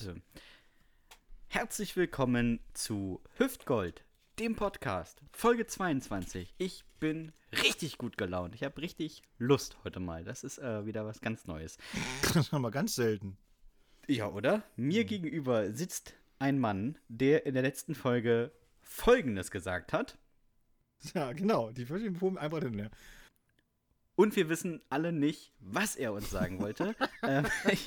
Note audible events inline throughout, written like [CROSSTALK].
Leute, herzlich willkommen zu Hüftgold, dem Podcast, Folge 22. Ich bin richtig gut gelaunt. Ich habe richtig Lust heute mal. Das ist äh, wieder was ganz Neues. Das haben wir ganz selten. Ja, oder? Mir gegenüber sitzt ein Mann, der in der letzten Folge Folgendes gesagt hat. Ja, genau. Die verschiedenen einfach den leer. Und wir wissen alle nicht, was er uns sagen wollte. [LAUGHS] ähm, ich,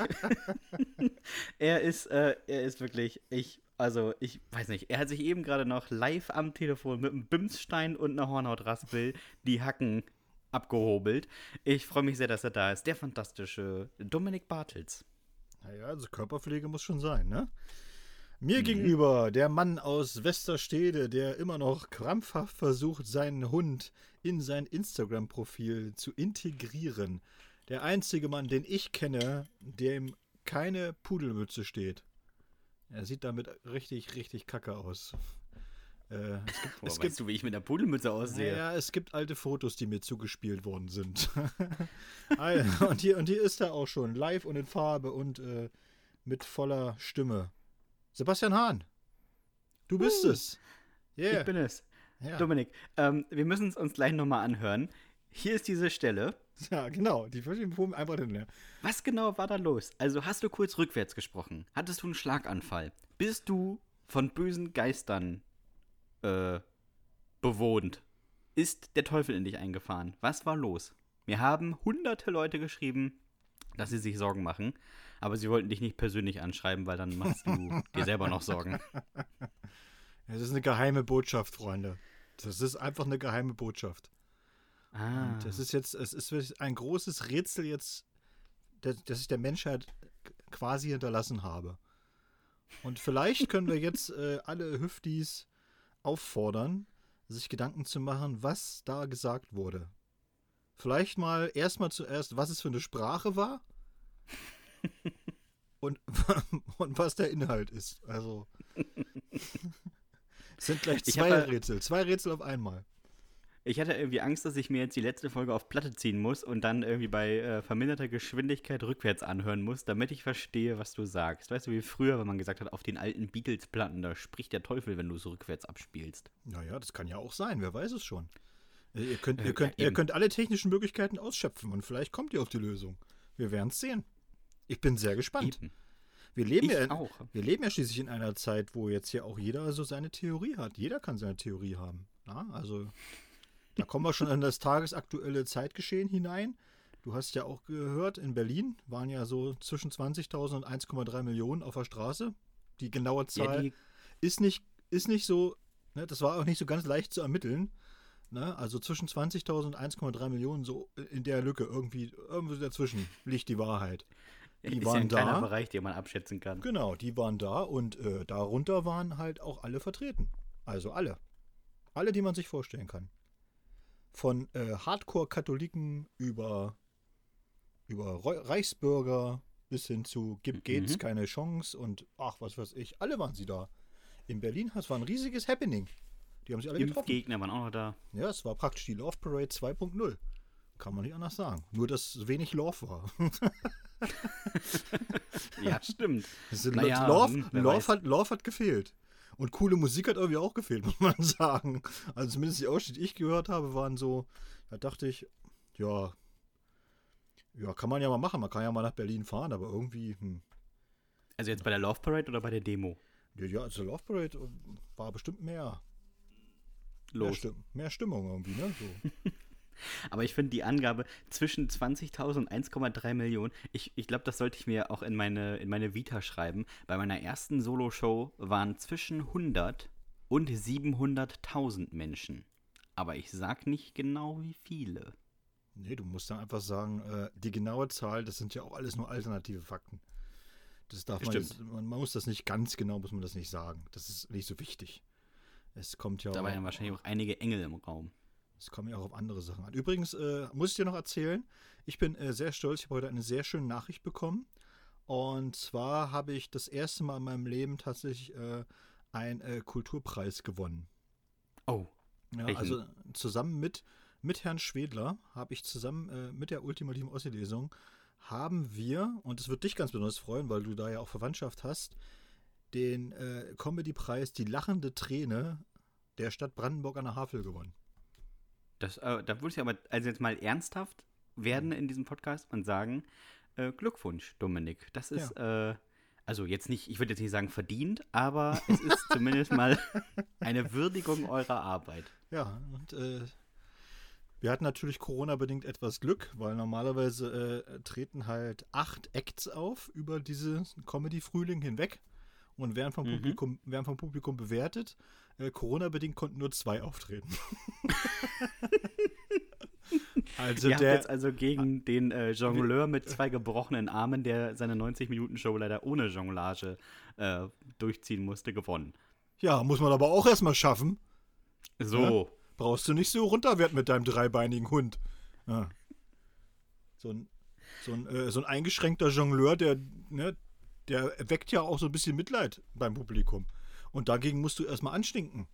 [LAUGHS] er ist, äh, er ist wirklich, ich, also ich weiß nicht, er hat sich eben gerade noch live am Telefon mit einem Bimsstein und einer Hornhautraspel die Hacken abgehobelt. Ich freue mich sehr, dass er da ist. Der fantastische Dominik Bartels. Naja, also Körperpflege muss schon sein, ne? Mir mhm. gegenüber der Mann aus Westerstede, der immer noch krampfhaft versucht, seinen Hund in sein Instagram-Profil zu integrieren. Der einzige Mann, den ich kenne, dem keine Pudelmütze steht. Er sieht damit richtig, richtig kacke aus. Äh, es gibt, Boah, es weißt du, wie ich mit der Pudelmütze aussehe? Ja, es gibt alte Fotos, die mir zugespielt worden sind. [LAUGHS] und, hier, und hier ist er auch schon, live und in Farbe und äh, mit voller Stimme. Sebastian Hahn, du bist uh, es. Yeah. Ich bin es. Ja. Dominik, ähm, wir müssen es uns gleich nochmal anhören. Hier ist diese Stelle. [LAUGHS] Ja, genau. Die verschiedenen einfach drin. Was genau war da los? Also hast du kurz rückwärts gesprochen? Hattest du einen Schlaganfall? Bist du von bösen Geistern äh, bewohnt? Ist der Teufel in dich eingefahren? Was war los? Mir haben hunderte Leute geschrieben, dass sie sich Sorgen machen. Aber sie wollten dich nicht persönlich anschreiben, weil dann machst du [LAUGHS] dir selber noch Sorgen. [LAUGHS] Es ist eine geheime Botschaft, Freunde. Das ist einfach eine geheime Botschaft. Ah. Und das ist jetzt, es ist ein großes Rätsel jetzt, das, das ich der Menschheit quasi hinterlassen habe. Und vielleicht können wir jetzt [LAUGHS] äh, alle Hüftis auffordern, sich Gedanken zu machen, was da gesagt wurde. Vielleicht mal erstmal zuerst, was es für eine Sprache war und, [LAUGHS] und was der Inhalt ist. Also [LAUGHS] es sind gleich zwei hab, Rätsel, zwei Rätsel auf einmal. Ich hatte irgendwie Angst, dass ich mir jetzt die letzte Folge auf Platte ziehen muss und dann irgendwie bei äh, verminderter Geschwindigkeit rückwärts anhören muss, damit ich verstehe, was du sagst. Weißt du, wie früher, wenn man gesagt hat, auf den alten Beatles-Platten, da spricht der Teufel, wenn du es rückwärts abspielst. Naja, das kann ja auch sein, wer weiß es schon. Ihr könnt, ihr, könnt, ja, ihr könnt alle technischen Möglichkeiten ausschöpfen und vielleicht kommt ihr auf die Lösung. Wir werden es sehen. Ich bin sehr gespannt. Eben. Wir leben, ich ja, auch. wir leben ja schließlich in einer Zeit, wo jetzt hier auch jeder so seine Theorie hat. Jeder kann seine Theorie haben. Ja, also da kommen wir schon in das tagesaktuelle Zeitgeschehen hinein. Du hast ja auch gehört, in Berlin waren ja so zwischen 20.000 und 1,3 Millionen auf der Straße. Die genaue Zahl ja, die ist, nicht, ist nicht so, ne, das war auch nicht so ganz leicht zu ermitteln. Ne? Also zwischen 20.000 und 1,3 Millionen, so in der Lücke, irgendwie, irgendwie dazwischen liegt die Wahrheit. Die ist waren ja ein da. kleiner Bereich, den man abschätzen kann. Genau, die waren da und äh, darunter waren halt auch alle vertreten. Also alle. Alle, die man sich vorstellen kann. Von äh, Hardcore-Katholiken über, über Reichsbürger bis hin zu Gibt mhm. Gates keine Chance und ach, was weiß ich. Alle waren sie da. In Berlin, das war ein riesiges Happening. Die haben sich alle getroffen. Gegner waren auch noch da. Ja, es war praktisch die Love Parade 2.0. Kann man nicht anders sagen. Nur, dass wenig Love war. [LAUGHS] [LAUGHS] ja, stimmt. Naja, Love, hm, Love, hat, Love hat gefehlt. Und coole Musik hat irgendwie auch gefehlt, [LAUGHS] muss man sagen. Also zumindest die Ausschnitte, die ich gehört habe, waren so, da dachte ich, ja, ja, kann man ja mal machen. Man kann ja mal nach Berlin fahren, aber irgendwie, hm. Also jetzt bei der Love Parade oder bei der Demo? Ja, ja also Love Parade war bestimmt mehr. Los. Mehr, Stimm mehr Stimmung irgendwie, ne? So. [LAUGHS] Aber ich finde die Angabe zwischen 20.000 und 1,3 Millionen, ich, ich glaube, das sollte ich mir auch in meine, in meine Vita schreiben. Bei meiner ersten Solo-Show waren zwischen 100 und 700.000 Menschen. Aber ich sag nicht genau, wie viele. Nee, du musst dann einfach sagen, äh, die genaue Zahl, das sind ja auch alles nur alternative Fakten. Das darf man, jetzt, man, man muss das nicht ganz genau, muss man das nicht sagen. Das ist nicht so wichtig. Es kommt ja Da waren ja wahrscheinlich auch einige Engel im Raum. Es kommt ja auch auf andere Sachen an. Übrigens äh, muss ich dir noch erzählen, ich bin äh, sehr stolz, ich habe heute eine sehr schöne Nachricht bekommen. Und zwar habe ich das erste Mal in meinem Leben tatsächlich äh, einen äh, Kulturpreis gewonnen. Oh. Ja, also zusammen mit, mit Herrn Schwedler habe ich zusammen äh, mit der ultimativen Ossi-Lesung haben wir, und es wird dich ganz besonders freuen, weil du da ja auch Verwandtschaft hast, den äh, Comedy-Preis Die lachende Träne der Stadt Brandenburg an der Havel gewonnen. Das, äh, da würde ich aber also jetzt mal ernsthaft werden in diesem Podcast und sagen, äh, Glückwunsch, Dominik. Das ist, ja. äh, also jetzt nicht, ich würde jetzt nicht sagen verdient, aber es ist [LAUGHS] zumindest mal eine Würdigung eurer Arbeit. Ja, und äh, wir hatten natürlich Corona-bedingt etwas Glück, weil normalerweise äh, treten halt acht Acts auf über diese Comedy-Frühling hinweg und werden vom, mhm. Publikum, werden vom Publikum bewertet. Äh, Corona-bedingt konnten nur zwei auftreten. [LAUGHS] also Ihr der, jetzt also gegen den äh, Jongleur mit zwei gebrochenen Armen, der seine 90-Minuten-Show leider ohne Jonglage äh, durchziehen musste, gewonnen. Ja, muss man aber auch erstmal schaffen. So. Ja? Brauchst du nicht so runterwerten mit deinem dreibeinigen Hund. Ja. So ein, so ein, äh, so ein eingeschränkter Jongleur, der, ne, der weckt ja auch so ein bisschen Mitleid beim Publikum. Und dagegen musst du erstmal anstinken.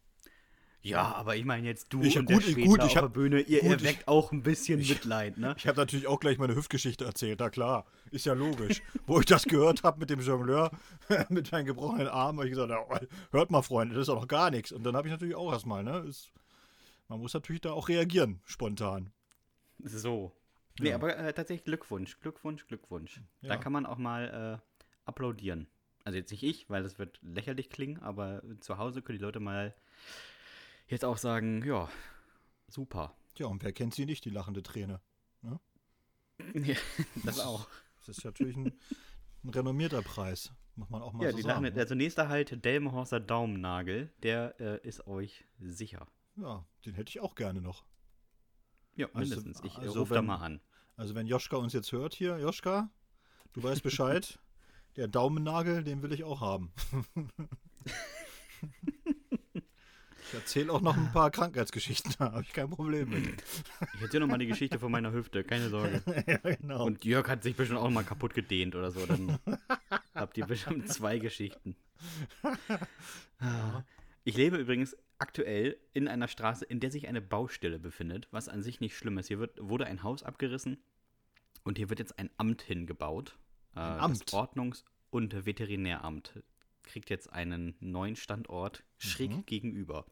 Ja, aber ich meine jetzt du ich, und gut, der gut, ich hab, auf der Bühne, ihr gut, erweckt auch ein bisschen ich, Mitleid, ne? Ich habe natürlich auch gleich meine Hüftgeschichte erzählt, na klar, ist ja logisch. [LAUGHS] Wo ich das gehört habe mit dem Jongleur, [LAUGHS] mit seinen gebrochenen Armen, habe ich gesagt, ja, hört mal, Freunde, das ist auch noch gar nichts. Und dann habe ich natürlich auch erstmal, ne, ist, man muss natürlich da auch reagieren, spontan. So. Ja. Nee, aber äh, tatsächlich Glückwunsch, Glückwunsch, Glückwunsch. Ja. Da kann man auch mal äh, applaudieren. Also jetzt nicht ich, weil das wird lächerlich klingen, aber zu Hause können die Leute mal jetzt auch sagen, ja, super. Ja, und wer kennt sie nicht, die lachende Träne? Ne? [LAUGHS] Ja, das auch. Das ist natürlich ein, ein renommierter Preis, muss man auch mal ja, so die sagen. Lachende, ne? also nächster halt Delmenhorster Daumennagel, der äh, ist euch sicher. Ja, den hätte ich auch gerne noch. Ja, also, mindestens. Ich also rufe da mal an. Also wenn Joschka uns jetzt hört hier, Joschka, du weißt Bescheid. [LAUGHS] der Daumennagel, den will ich auch haben. ich erzähle auch noch ein paar Krankheitsgeschichten, [LAUGHS] da habe ich kein Problem mit. Ich erzähle noch mal die Geschichte von meiner Hüfte, keine Sorge. [LAUGHS] ja, genau. Und Jörg hat sich bestimmt auch mal kaputt gedehnt oder so, dann habt ihr bestimmt zwei Geschichten. Ich lebe übrigens aktuell in einer Straße, in der sich eine Baustelle befindet, was an sich nicht schlimm ist. Hier wird, wurde ein Haus abgerissen und hier wird jetzt ein Amt hingebaut. Äh, ein Amt? Das Ordnungs- und Veterinäramt kriegt jetzt einen neuen Standort schräg mhm. gegenüber.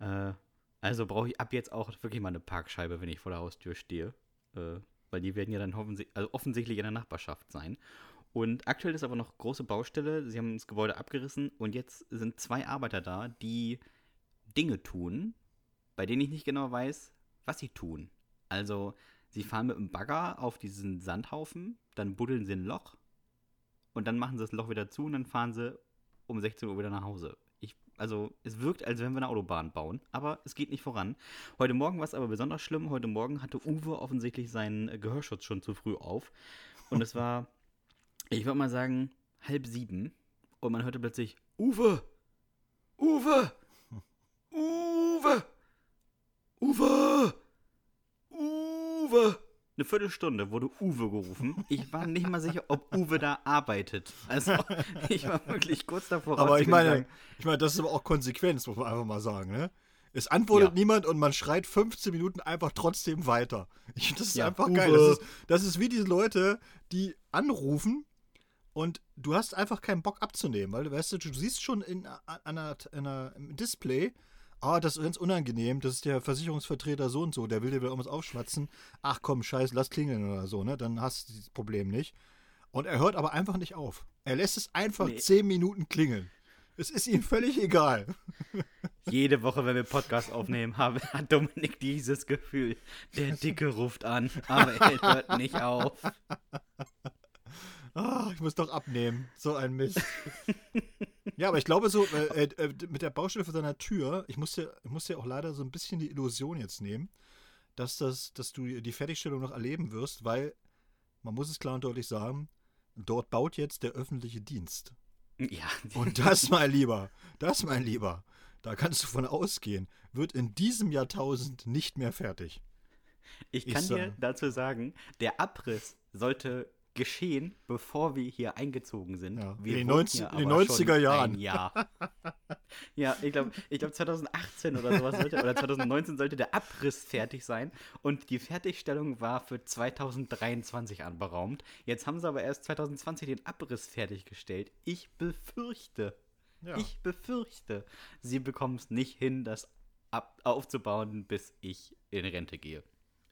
Äh, also brauche ich ab jetzt auch wirklich mal eine Parkscheibe, wenn ich vor der Haustür stehe. Äh, weil die werden ja dann also offensichtlich in der Nachbarschaft sein. Und aktuell ist aber noch große Baustelle. Sie haben das Gebäude abgerissen und jetzt sind zwei Arbeiter da, die Dinge tun, bei denen ich nicht genau weiß, was sie tun. Also, sie fahren mit einem Bagger auf diesen Sandhaufen, dann buddeln sie ein Loch und dann machen sie das Loch wieder zu und dann fahren sie um 16 Uhr wieder nach Hause. Ich, also, es wirkt, als wenn wir eine Autobahn bauen, aber es geht nicht voran. Heute Morgen war es aber besonders schlimm. Heute Morgen hatte Uwe offensichtlich seinen Gehörschutz schon zu früh auf. Und es war, ich würde mal sagen, halb sieben. Und man hörte plötzlich, Uwe! Uwe! Uwe! Uwe! Uwe! Eine Viertelstunde wurde Uwe gerufen. Ich war nicht mal sicher, ob Uwe da arbeitet. Also, [LAUGHS] ich war wirklich kurz davor. Aber ich meine, ich meine, das ist aber auch Konsequenz, muss man einfach mal sagen, ne? Es antwortet ja. niemand und man schreit 15 Minuten einfach trotzdem weiter. [LAUGHS] Ich, das ist ja, einfach Uwe. geil. Das ist, das ist wie diese Leute, die anrufen und du hast einfach keinen Bock abzunehmen, weil du weißt, du, du siehst schon in, an einer, in einer, im Display, ah, das ist ganz unangenehm, das ist der Versicherungsvertreter so und so, der will dir wieder irgendwas aufschwatzen. Ach komm, scheiß, lass klingeln oder so, ne? Dann hast du das Problem nicht. Und er hört aber einfach nicht auf. Er lässt es einfach nee. zehn Minuten klingeln. Es ist ihm völlig egal. [LAUGHS] Jede Woche, wenn wir Podcast aufnehmen, [LAUGHS] hat Dominik dieses Gefühl. Der Dicke ruft an, aber er hört nicht auf. [LAUGHS] Ah, ich muss doch abnehmen. So ein Mist. Ja, aber ich glaube so, äh, äh, mit der Baustelle vor seiner Tür, ich musste, ich musste ja auch leider so ein bisschen die Illusion jetzt nehmen, dass, das, dass du die Fertigstellung noch erleben wirst, weil, man muss es klar und deutlich sagen, dort baut jetzt der öffentliche Dienst. Ja. Und das, mein Lieber, das, mein Lieber, da kannst du von ausgehen, wird in diesem Jahrtausend nicht mehr fertig. Ich kann ich dir dazu sagen, der Abriss sollte geschehen, bevor wir hier eingezogen sind. Ja, wir in, den 90, in den 90er Jahren. Ja. [LAUGHS] Ja, ich glaube, ich glaub 2018 oder sowas sollte, oder 2019 sollte der Abriss fertig sein und die Fertigstellung war für 2023 anberaumt. Jetzt haben sie aber erst 2020 den Abriss fertiggestellt. Ich befürchte, ja. ich befürchte, sie bekommen es nicht hin, das ab aufzubauen, bis ich in Rente gehe.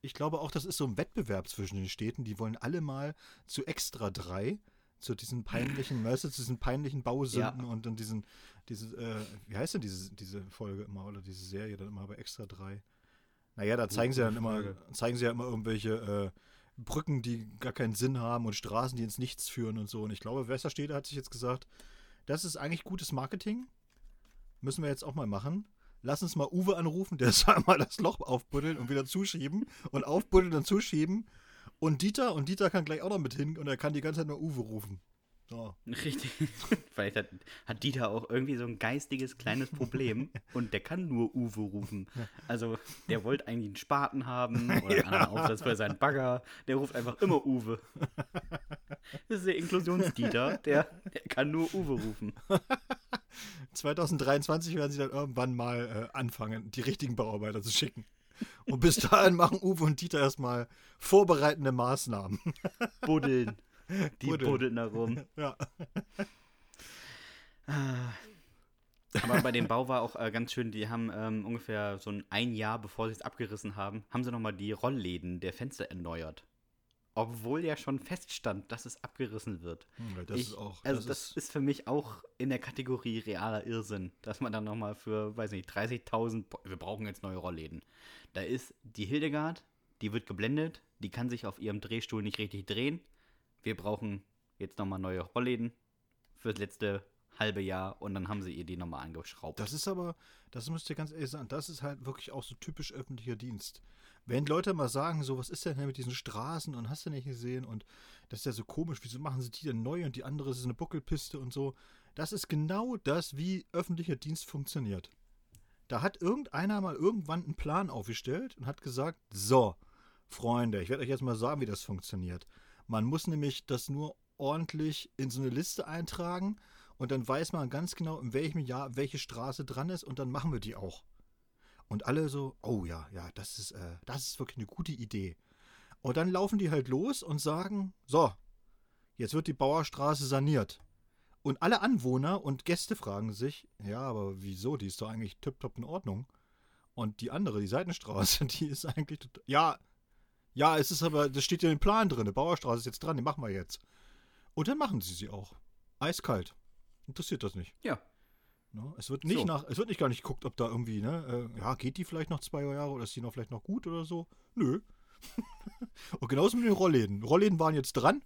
Ich glaube auch, das ist so ein Wettbewerb zwischen den Städten. Die wollen alle mal zu Extra 3 zu diesen peinlichen, [LAUGHS] weißt du, zu diesen peinlichen Bausünden ja. und dann diesen, diese, äh, wie heißt denn diese, diese Folge immer oder diese Serie dann immer bei Extra 3? Naja, da zeigen sie dann immer, zeigen sie ja immer irgendwelche äh, Brücken, die gar keinen Sinn haben und Straßen, die ins Nichts führen und so. Und ich glaube, Westerstede hat sich jetzt gesagt, das ist eigentlich gutes Marketing. Müssen wir jetzt auch mal machen. Lass uns mal Uwe anrufen, der [LAUGHS] soll mal das Loch aufbuddeln und wieder zuschieben und aufbuddeln und zuschieben und Dieter, und Dieter kann gleich auch noch mit hin und er kann die ganze Zeit nur Uwe rufen. So. [LAUGHS] Richtig. Vielleicht hat, hat, Dieter auch irgendwie so ein geistiges kleines Problem [LAUGHS] und der kann nur Uwe rufen. Also der wollte eigentlich einen Spaten haben [LAUGHS] oder einen anderen Aufsatz für seinen Bagger. Der ruft einfach immer Uwe. Das ist der Inklusions-Dieter, der, der kann nur Uwe rufen. 2023 werden sie dann irgendwann mal äh, anfangen, die richtigen Bauarbeiter zu schicken. Und bis dahin machen Uwe und Dieter erstmal vorbereitende Maßnahmen. Buddeln. Die buddeln, buddeln da rum. [LAUGHS] Ja. Ah. Aber bei dem Bau war auch äh, ganz schön, die haben ähm, ungefähr so ein, ein Jahr, bevor sie es abgerissen haben, haben sie nochmal die Rollläden der Fenster erneuert. Obwohl ja schon feststand, dass es abgerissen wird. Hm, das ich, ist auch. Also, das, das ist, ist, für mich auch in der Kategorie realer Irrsinn, dass man dann nochmal für, weiß nicht, 30.000, wir brauchen jetzt neue Rollläden. Da ist die Hildegard, die wird geblendet, die kann sich auf ihrem Drehstuhl nicht richtig drehen. Wir brauchen jetzt nochmal neue Rollläden fürs letzte halbe Jahr und dann haben sie ihr die nochmal angeschraubt. Das ist aber, das müsst ihr ganz ehrlich sagen, das ist halt wirklich auch so typisch öffentlicher Dienst. Wenn Leute mal sagen, so, was ist denn mit diesen Straßen und hast du nicht gesehen und das ist ja so komisch, wieso machen sie die denn neu und die andere ist eine Buckelpiste und so. Das ist genau das, wie öffentlicher Dienst funktioniert. Da hat irgendeiner mal irgendwann einen Plan aufgestellt und hat gesagt, so, Freunde, ich werde euch jetzt mal sagen, wie das funktioniert. Man muss nämlich das nur ordentlich in so eine Liste eintragen und dann weiß man ganz genau, in welchem Jahr welche Straße dran ist und dann machen wir die auch. Und alle so, oh ja, ja, das ist, äh, das ist wirklich eine gute Idee. Und dann laufen die halt los und sagen, so, jetzt wird die Bauerstraße saniert. Und alle Anwohner und Gäste fragen sich, ja, aber wieso? Die ist doch eigentlich tiptop in Ordnung. Und die andere, die Seitenstraße, [LAUGHS] die ist eigentlich. Ja, ja, es ist aber, das steht ja im Plan drin. Die Bauerstraße ist jetzt dran, die machen wir jetzt. Und dann machen sie sie auch. Eiskalt. Interessiert das nicht. Ja. Ne? Es wird nicht so. nach, es wird nicht gar nicht geguckt, ob da irgendwie, ne, äh, ja, geht die vielleicht noch zwei Jahre oder ist die noch vielleicht noch gut oder so? Nö. [LAUGHS] und genauso mit den Rollläden. Rollläden waren jetzt dran.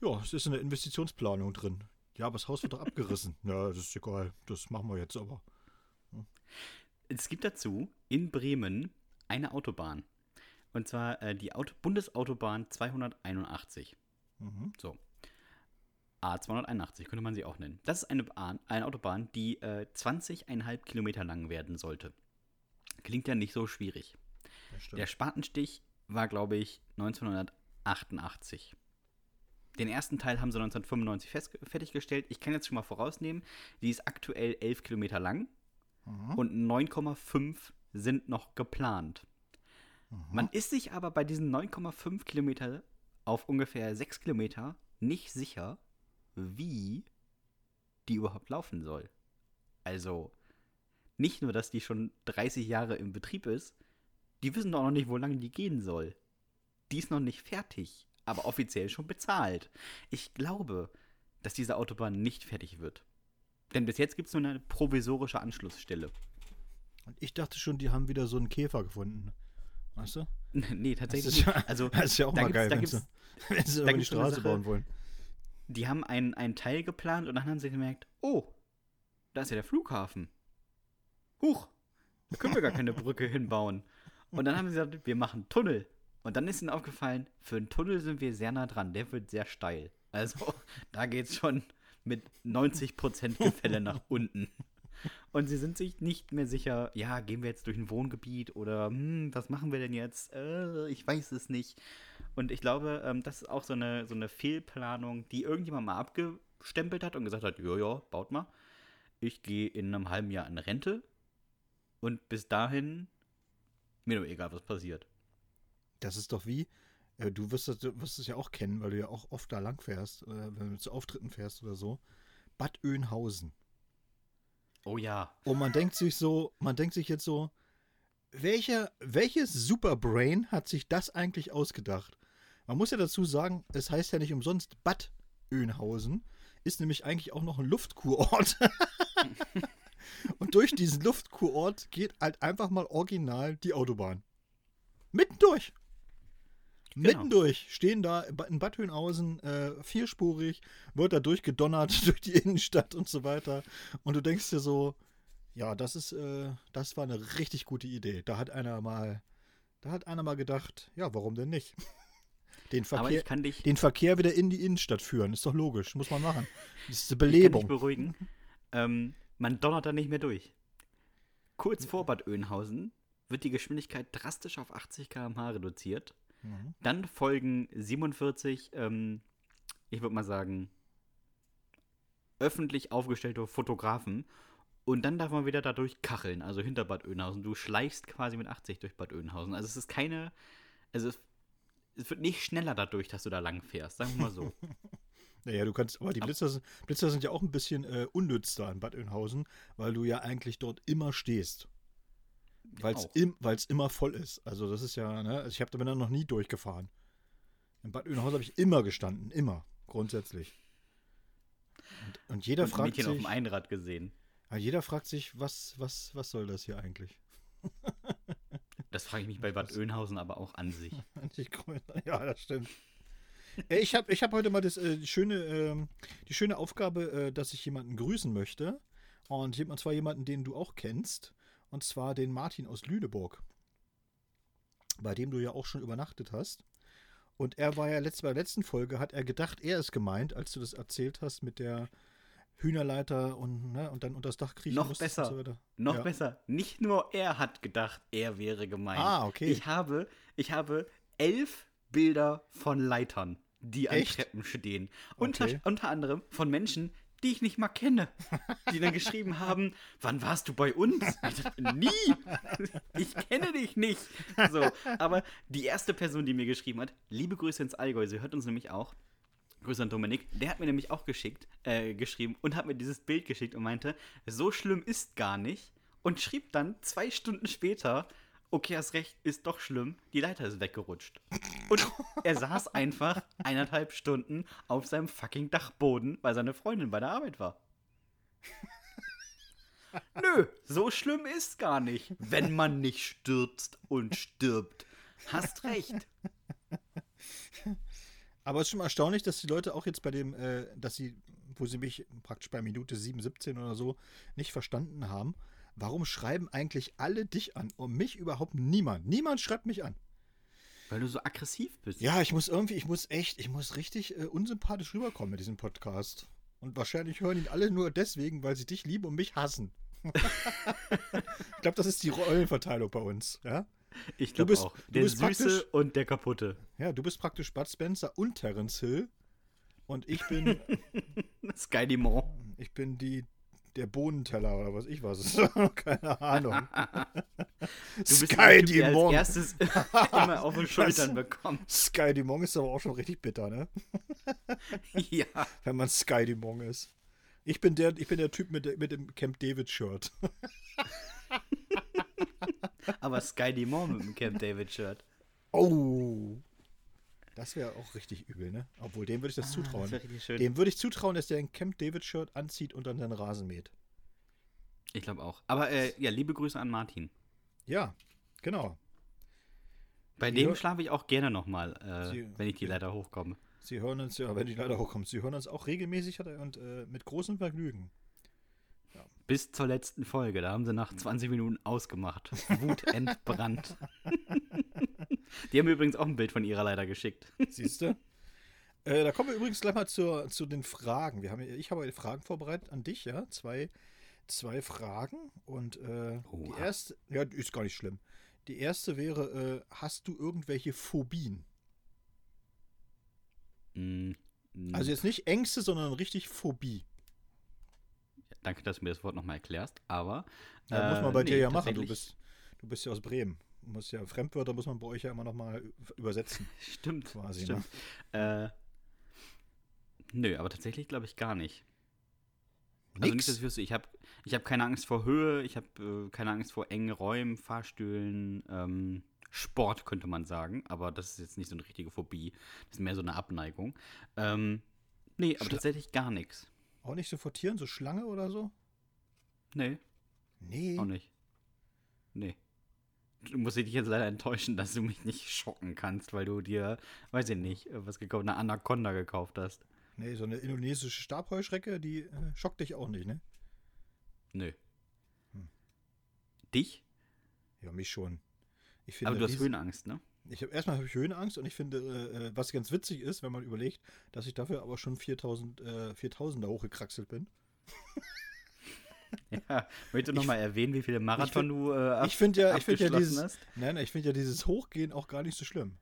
Ja, es ist in der Investitionsplanung drin. Ja, aber das Haus wird doch abgerissen. Ja, das ist egal. Das machen wir jetzt aber. Ja. Es gibt dazu in Bremen eine Autobahn. Und zwar äh, die Auto Bundesautobahn 281. Mhm. So. A281 könnte man sie auch nennen. Das ist eine, Bahn, eine Autobahn, die äh, 20,5 Kilometer lang werden sollte. Klingt ja nicht so schwierig. Der Spatenstich war, glaube ich, 1988. Den ersten Teil haben sie 1995 fest, fertiggestellt. Ich kann jetzt schon mal vorausnehmen, die ist aktuell 11 Kilometer lang mhm. und 9,5 sind noch geplant. Mhm. Man ist sich aber bei diesen 9,5 Kilometer auf ungefähr 6 Kilometer nicht sicher, wie die überhaupt laufen soll. Also nicht nur, dass die schon 30 Jahre im Betrieb ist, die wissen doch noch nicht, wo lange die gehen soll. Die ist noch nicht fertig aber offiziell schon bezahlt. Ich glaube, dass diese Autobahn nicht fertig wird. Denn bis jetzt gibt es nur eine provisorische Anschlussstelle. Und ich dachte schon, die haben wieder so einen Käfer gefunden. Weißt du? [LAUGHS] nee, tatsächlich nicht. Also, das ist ja auch mal geil, [LAUGHS] wenn sie, wenn sie die Straße Sache, bauen wollen. Die haben einen, einen Teil geplant und dann haben sie gemerkt, oh, da ist ja der Flughafen. Huch, da können wir gar keine Brücke hinbauen. Und dann haben sie gesagt, wir machen Tunnel. Und dann ist ihnen aufgefallen, für einen Tunnel sind wir sehr nah dran. Der wird sehr steil. Also, [LAUGHS] da geht es schon mit 90% Gefälle nach unten. Und sie sind sich nicht mehr sicher, ja, gehen wir jetzt durch ein Wohngebiet oder hm, was machen wir denn jetzt? Äh, ich weiß es nicht. Und ich glaube, ähm, das ist auch so eine, so eine Fehlplanung, die irgendjemand mal abgestempelt hat und gesagt hat, ja, ja, baut mal. ich gehe in einem halben Jahr in Rente und bis dahin mir nur egal, was passiert. Das ist doch wie, äh, du wirst es, du wirst es ja auch kennen, weil du ja auch oft da lang fährst, äh, wenn du zu Auftritten fährst oder so. Bad Oeynhausen. Oh ja. Und man denkt sich so, man denkt sich jetzt so, welcher, welches Superbrain hat sich das eigentlich ausgedacht? Man muss ja dazu sagen, es heißt ja nicht umsonst Bad Oeynhausen, ist nämlich eigentlich auch noch ein Luftkurort. [LAUGHS] Und durch diesen Luftkurort geht halt einfach mal original die Autobahn. Mitten durch. Genau. Mitten durch stehen da in Bad Oeynhausen äh, vierspurig, wird da durchgedonnert [LAUGHS] durch die Innenstadt und so weiter. Und du denkst dir so, ja, das ist, äh, das war eine richtig gute Idee. Da hat einer mal, da hat einer mal gedacht, ja, warum denn nicht? [LAUGHS] Den Verkehr, den Verkehr wieder in die Innenstadt führen, ist doch logisch, muss man machen. Das ist eine Belebung. [LAUGHS] Ich kann dich beruhigen. Ähm, man donnert da nicht mehr durch. Kurz vor Bad Oeynhausen wird die Geschwindigkeit drastisch auf 80 km/h reduziert. Mhm. Dann folgen 47, ähm, ich würde mal sagen, öffentlich aufgestellte Fotografen und dann darf man wieder dadurch kacheln, also hinter Bad Oeynhausen. Du schleichst quasi mit 80 durch Bad Oeynhausen. Also es ist keine, also es, es wird nicht schneller dadurch, dass du da lang fährst, sagen wir mal so. [LAUGHS] naja, du kannst, aber die Blitzer, sind, Blitzer sind ja auch ein bisschen äh, unnütz da in Bad Oeynhausen, weil du ja eigentlich dort immer stehst. Weil es im, immer voll ist. Also das ist ja, ne, also ich habe da noch nie durchgefahren. In Bad Oeynhausen habe ich immer gestanden, immer, grundsätzlich. Und, und jeder und fragt Mädchen sich. auf dem Einrad gesehen. Aber jeder fragt sich, was, was, was soll das hier eigentlich? [LAUGHS] das frage ich mich bei Bad Oeynhausen aber auch an sich. [LAUGHS] [LAUGHS] ja, das stimmt. Ich habe ich hab heute mal das, äh, die, schöne, äh, die schöne Aufgabe, äh, dass ich jemanden grüßen möchte. Und zwar jemanden, den du auch kennst. Und zwar den Martin aus Lüneburg. Bei dem du ja auch schon übernachtet hast. Und er war ja letzt, bei der letzten Folge, hat er gedacht, er ist gemeint, als du das erzählt hast mit der Hühnerleiter und, ne, und dann unter das Dach kriechen Noch besser. So Noch ja. besser. Nicht nur er hat gedacht, er wäre gemeint. Ah, okay. Ich habe, ich habe elf Bilder von Leitern, die Echt? an Treppen stehen. Unter, okay. unter anderem von Menschen, die ich nicht mal kenne, die dann geschrieben [LAUGHS] haben, wann warst du bei uns? Ich dachte, nie. Ich kenne dich nicht. So, aber die erste Person, die mir geschrieben hat, liebe Grüße ins Allgäu, sie hört uns nämlich auch. Grüße an Dominik. Der hat mir nämlich auch geschickt, äh, geschrieben und hat mir dieses Bild geschickt und meinte, so schlimm ist gar nicht. Und schrieb dann zwei Stunden später, okay, hast recht, ist doch schlimm, die Leiter ist weggerutscht. Und er saß einfach eineinhalb Stunden auf seinem fucking Dachboden, weil seine Freundin bei der Arbeit war. Nö, so schlimm ist gar nicht, wenn man nicht stürzt und stirbt. Hast recht. Aber es ist schon erstaunlich, dass die Leute auch jetzt bei dem, äh, dass sie, wo sie mich praktisch bei Minute 7, 17 oder so nicht verstanden haben, warum schreiben eigentlich alle dich an und mich überhaupt niemand? Niemand schreibt mich an. Weil du so aggressiv bist. Ja, ich muss irgendwie, ich muss echt, ich muss richtig äh, unsympathisch rüberkommen mit diesem Podcast. Und wahrscheinlich hören ihn alle nur deswegen, weil sie dich lieben und mich hassen. [LAUGHS] ich glaube, das ist die Rollenverteilung bei uns, ja? Ich glaube auch. Der Süße und der Kaputte. Ja, du bist praktisch Bud Spencer und Terence Hill. Und ich bin. [LAUGHS] Sky Dimon. Ich bin die, der Bohnenteller oder was ich was. [LAUGHS] Keine Ahnung. [LAUGHS] du bist Sky Dimon. als erstes [LAUGHS] immer auf den Schultern bekommen. Sky Dimon ist aber auch schon richtig bitter, ne? ja. Wenn man Sky Dimon ist. Ich bin der, ich bin der Typ mit, mit dem Camp David Shirt. Aber Sky Dimon mit dem Camp David-Shirt. Oh. Das wäre auch richtig übel, ne? Obwohl, dem würde ich das ah, zutrauen. Das dem würde ich zutrauen, dass der ein Camp David-Shirt anzieht und dann seinen Rasen mäht. Ich glaube auch. Aber äh, ja, liebe Grüße an Martin. Ja, genau. Bei Sie dem schlafe ich auch gerne nochmal, äh, wenn ich die Leiter hochkomme. Sie hören uns, ja, wenn die Leiter hochkommt. Sie hören uns auch regelmäßig und äh, mit großem Vergnügen. Bis zur letzten Folge. Da haben sie nach 20 Minuten ausgemacht. Wut entbrannt. [LAUGHS] Die haben mir übrigens auch ein Bild von ihrer leider geschickt. [LAUGHS] Siehst du? Äh, da kommen wir übrigens gleich mal zur, zu den Fragen. Wir haben, ich habe Fragen vorbereitet an dich, ja. Zwei, zwei Fragen. Und äh, die erste, ja, ist gar nicht schlimm. Die erste wäre: äh, Hast du irgendwelche Phobien? Mm, also jetzt nicht Ängste, sondern richtig Phobie. Danke, dass du mir das Wort nochmal erklärst, aber. Ja, muss man bei äh, nee, dir ja machen. Du bist, du bist ja aus Bremen. Muss ja, Fremdwörter muss man bei euch ja immer nochmal übersetzen. [LAUGHS] stimmt. Quasi, stimmt. Ne? Äh, nö, aber tatsächlich glaube ich gar nicht. Nix. Also nicht, dass ich wüsste, ich habe ich hab keine Angst vor Höhe, ich habe äh, keine Angst vor engen Räumen, Fahrstühlen, ähm, Sport könnte man sagen, aber das ist jetzt nicht so eine richtige Phobie, das ist mehr so eine Abneigung. Ähm, nee, aber Schla tatsächlich gar nichts. Auch nicht so vor Tieren, so Schlange oder so? Nee. Nee. Auch nicht. Nee. Du musst dich jetzt leider enttäuschen, dass du mich nicht schocken kannst, weil du dir, weiß ich nicht, was gekauft, eine Anaconda gekauft hast. Nee, so eine indonesische Stabheuschrecke, die äh, schockt dich auch nicht, ne? Nö. Hm. Dich? Ja, mich schon. Finde, Aber du hast Höhenangst, ne? Ich hab, erstmal habe ich Höhenangst und ich finde, äh, äh, was ganz witzig ist, wenn man überlegt, dass ich dafür aber schon 4000, äh, 4000 da hochgekraxelt bin. [LAUGHS] [LAUGHS] ja, möchte noch mal erwähnen, wie viele Marathon find, du äh, Ich finde ja, ich finde ja dieses, hast? Nein, ich finde ja dieses Hochgehen auch gar nicht so schlimm.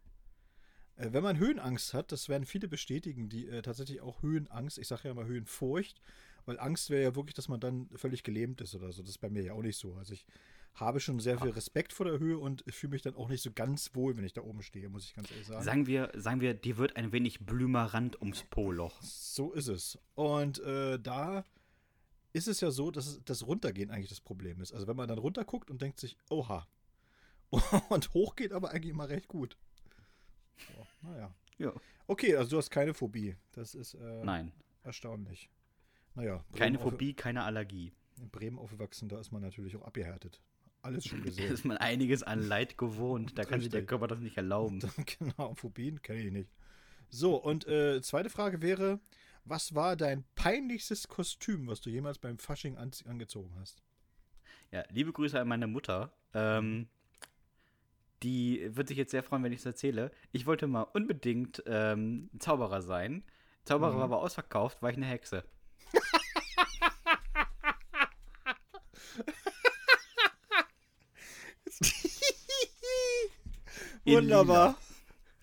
Äh, wenn man Höhenangst hat, das werden viele bestätigen, die äh, tatsächlich auch Höhenangst, ich sage ja mal Höhenfurcht, weil Angst wäre ja wirklich, dass man dann völlig gelähmt ist oder so. Das ist bei mir ja auch nicht so. Also ich habe schon sehr viel Respekt vor der Höhe und fühle mich dann auch nicht so ganz wohl, wenn ich da oben stehe, muss ich ganz ehrlich sagen. Sagen wir, sagen wir dir wird ein wenig Blümerrand ums Po-Loch. So ist es. Und äh, da ist es ja so, dass das Runtergehen eigentlich das Problem ist. Also wenn man dann runterguckt und denkt sich, oha. [LAUGHS] Und hoch geht aber eigentlich immer recht gut. So, naja. Ja. Okay, also du hast keine Phobie. Das ist äh, Nein. erstaunlich. Naja. Keine Phobie, keine Allergie. In Bremen aufgewachsen, da ist man natürlich auch abgehärtet alles schon [LAUGHS] gesehen. Da ist man einiges an Leid gewohnt. Da kann sich der Körper das nicht erlauben. [LAUGHS] genau, Phobien kenne ich nicht. So, und äh, zweite Frage wäre: Was war dein peinlichstes Kostüm, was du jemals beim Fasching an angezogen hast? Ja, liebe Grüße an meine Mutter. Ähm, die wird sich jetzt sehr freuen, wenn ich es erzähle. Ich wollte mal unbedingt ähm, Zauberer sein. Zauberer mhm. war aber ausverkauft, war ich eine Hexe. [LAUGHS] Wunderbar.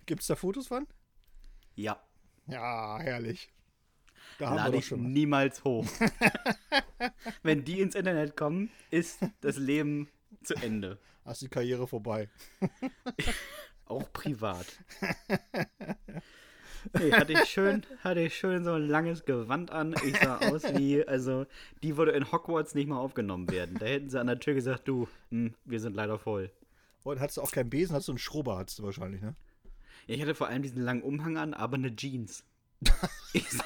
Gibt es da Fotos von? Ja. Ja, herrlich. Da haben Lade schon. niemals hoch. [LAUGHS] Wenn die ins Internet kommen, ist das Leben zu Ende. Hast die Karriere vorbei. [LAUGHS] Auch privat. Nee, hatte ich schön, hatte ich schön so ein langes Gewand an. Ich sah aus [LAUGHS] wie, also, die würde in Hogwarts nicht mal aufgenommen werden. Da hätten sie an der Tür gesagt, du, mh, hm, wir sind leider voll. Und hattest du auch keinen Besen, hast du einen Schrubber, hattest du wahrscheinlich, ne? Ja, ich hatte vor allem diesen langen Umhang an, aber eine Jeans. ich, sah,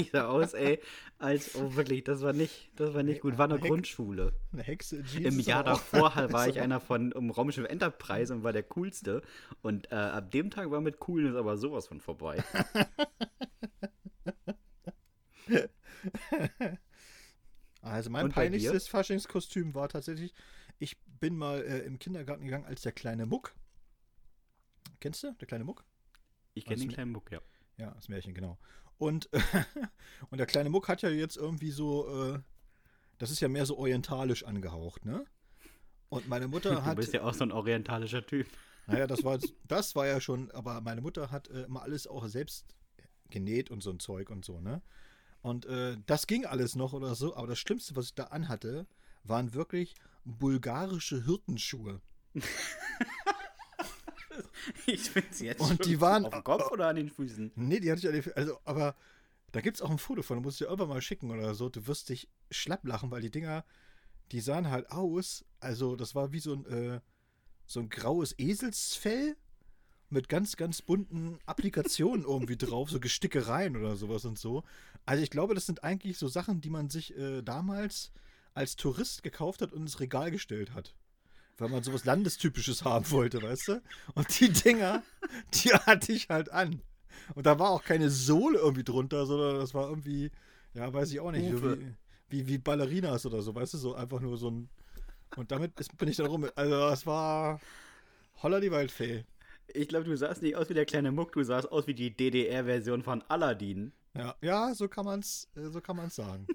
ich aus, ey, als, oh wirklich, das war nicht, das war nicht gut. War eine Hex, Grundschule. Eine Hexe Jeans. Im Jahr davor war [LAUGHS] ich einer von um Raumschiff Enterprise und war der coolste. Und äh, ab dem Tag war mit Coolness aber sowas von vorbei. [LAUGHS] also mein peinlichstes Faschingskostüm war tatsächlich ich bin mal äh, im Kindergarten gegangen als der kleine Muck. Kennst du, der kleine Muck? Ich kenne den kleinen Muck, ja. Ja, das Märchen, genau. Und, [LAUGHS] und der kleine Muck hat ja jetzt irgendwie so, äh, das ist ja mehr so orientalisch angehaucht, ne? Und meine [LAUGHS] Mutter hat. Du bist ja auch so ein orientalischer Typ. Naja, das war, das war ja schon, aber meine Mutter hat äh, immer alles auch selbst genäht und so ein Zeug und so, ne? Und äh, das ging alles noch oder so, aber das Schlimmste, was ich da anhatte, waren wirklich bulgarische Hirtenschuhe. [LAUGHS] [LAUGHS] ich finde sie jetzt Und die waren auf dem Kopf oder an den Füßen? Nee, die hatte ich an den Füßen. Also, aber da gibt es auch ein Foto von, du musst dir irgendwann mal schicken oder so. Du wirst dich schlapp lachen, weil die Dinger, die sahen halt aus. Also, das war wie so ein, äh, so ein graues Eselsfell mit ganz, ganz bunten Applikationen [LAUGHS] irgendwie drauf, so Gestickereien oder sowas und so. Also ich glaube, das sind eigentlich so Sachen, die man sich äh, damals als Tourist gekauft hat und ins Regal gestellt hat. Weil man sowas Landestypisches haben wollte, weißt du? Und die Dinger, die hatte ich halt an. Und da war auch keine Sohle irgendwie drunter, sondern das war irgendwie, ja, weiß ich auch nicht, wie, wie, wie Ballerinas oder so, weißt du, so einfach nur so ein. Und damit ist, bin ich dann rum. Also, das war Holla die Waldfee. Ich glaube, du sahst nicht aus wie der kleine Muck, du sahst aus wie die DDR-Version von Aladdin. Ja, ja, so kann man's, so kann man's sagen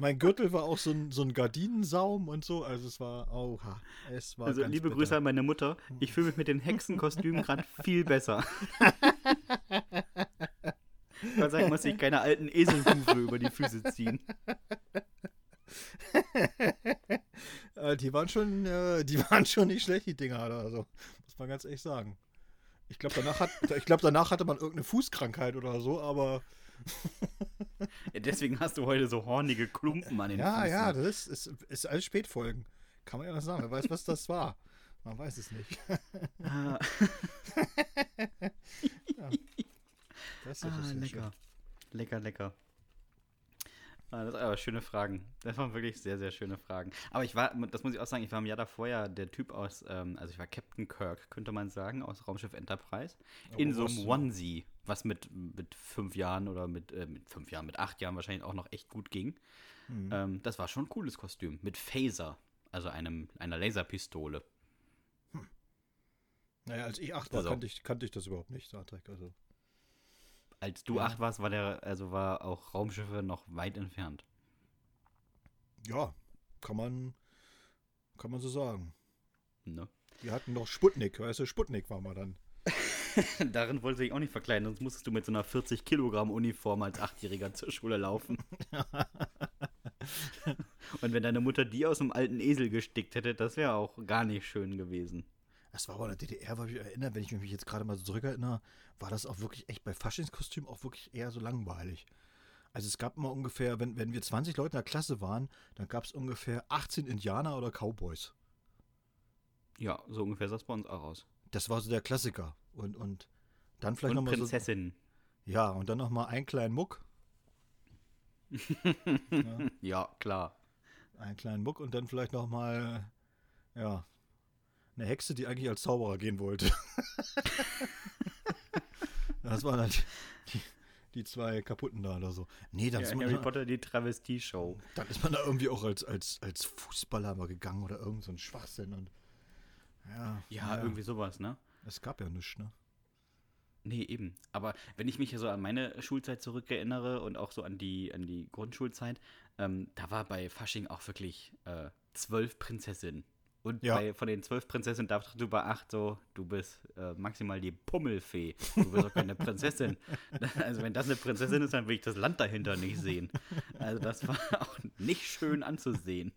mein Gürtel war auch so ein, so ein Gardinensaum und so. Also es war, oha, es war Also liebe bitter. Grüße an meine Mutter. Ich fühle mich mit den Hexenkostümen gerade viel besser. [LAUGHS] Sei Dank muss ich keine alten Eselhufe über die Füße ziehen. [LAUGHS] Äh, die waren schon, äh, die [LAUGHS] waren schon nicht schlecht, die Dinger, also. Muss man ganz ehrlich sagen. Ich glaube, danach, hat, glaub, danach hatte man irgendeine Fußkrankheit oder so, aber. [LAUGHS] deswegen hast du heute so hornige Klumpen an den ja, Füßen. Ja, ja, das ist, ist, ist alles Spätfolgen. Kann man ja noch sagen. Wer weiß, was das war. Man weiß es nicht. Ah. [LAUGHS] ja. [LAUGHS] Das ist ah, lecker. Schön. Lecker, lecker. Ah, das sind aber schöne Fragen. Das waren wirklich sehr, sehr schöne Fragen. Aber ich war, das muss ich auch sagen, ich war im Jahr davor ja der Typ aus, ähm, also ich war Captain Kirk, könnte man sagen, aus Raumschiff Enterprise. Oh, in so einem Onesie, was mit, mit fünf Jahren oder mit, äh, mit fünf Jahren, mit acht Jahren wahrscheinlich auch noch echt gut ging. Mhm. Ähm, das war schon ein cooles Kostüm. Mit Phaser, also einem, einer Laserpistole. Hm. Naja, als ich acht war, also, kannte, ich, kannte ich das überhaupt nicht, Star Trek. Also als du ja. acht warst, war der, also war auch Raumschiffe noch weit entfernt. Ja, kann man, kann man so sagen. Ne? Wir hatten noch Sputnik, weißt du, Sputnik war mal dann. [LAUGHS] Darin wollte ich auch nicht verkleiden, sonst musstest du mit so einer 40 Kilogramm Uniform als Achtjähriger zur Schule laufen. [LAUGHS] Und wenn deine Mutter die aus einem alten Esel gestickt hätte, das wäre auch gar nicht schön gewesen. Das war aber in der DDR, weil ich erinnere, wenn ich mich jetzt gerade mal so zurückerinnere, war das auch wirklich echt bei Faschingskostüm auch wirklich eher so langweilig. Also es gab immer ungefähr, wenn, wenn wir 20 Leute in der Klasse waren, dann gab es ungefähr 18 Indianer oder Cowboys. Ja, so ungefähr sah es bei uns auch aus. Das war so der Klassiker. Und, und dann vielleicht nochmal so. Prinzessin. Ja, und dann nochmal einen kleinen Muck. ja. [LAUGHS] ja, klar. Einen kleinen Muck und dann vielleicht nochmal, ja, eine Hexe, die eigentlich als Zauberer gehen wollte. [LAUGHS] das waren halt die, die, zwei kaputten da oder so. Nee, dann ja, ist man Harry da, Potter die Travestie-Show. Dann ist man da irgendwie auch als, als, als Fußballer mal gegangen oder irgend so ein Schwachsinn und ja, ja, ja, irgendwie sowas, ne? Es gab ja nichts, ne? Nee, eben. Aber wenn ich mich so an meine Schulzeit zurückerinnere und auch so an die, an die Grundschulzeit, ähm, da war bei Fasching auch wirklich äh, zwölf Prinzessinnen. Und ja. bei, von den zwölf Prinzessinnen darfst du bei acht so, du bist äh, maximal die Pummelfee. Du bist auch keine [LAUGHS] Prinzessin. Also wenn das eine Prinzessin ist, dann will ich das Land dahinter nicht sehen. Also das war [LAUGHS] auch nicht schön anzusehen.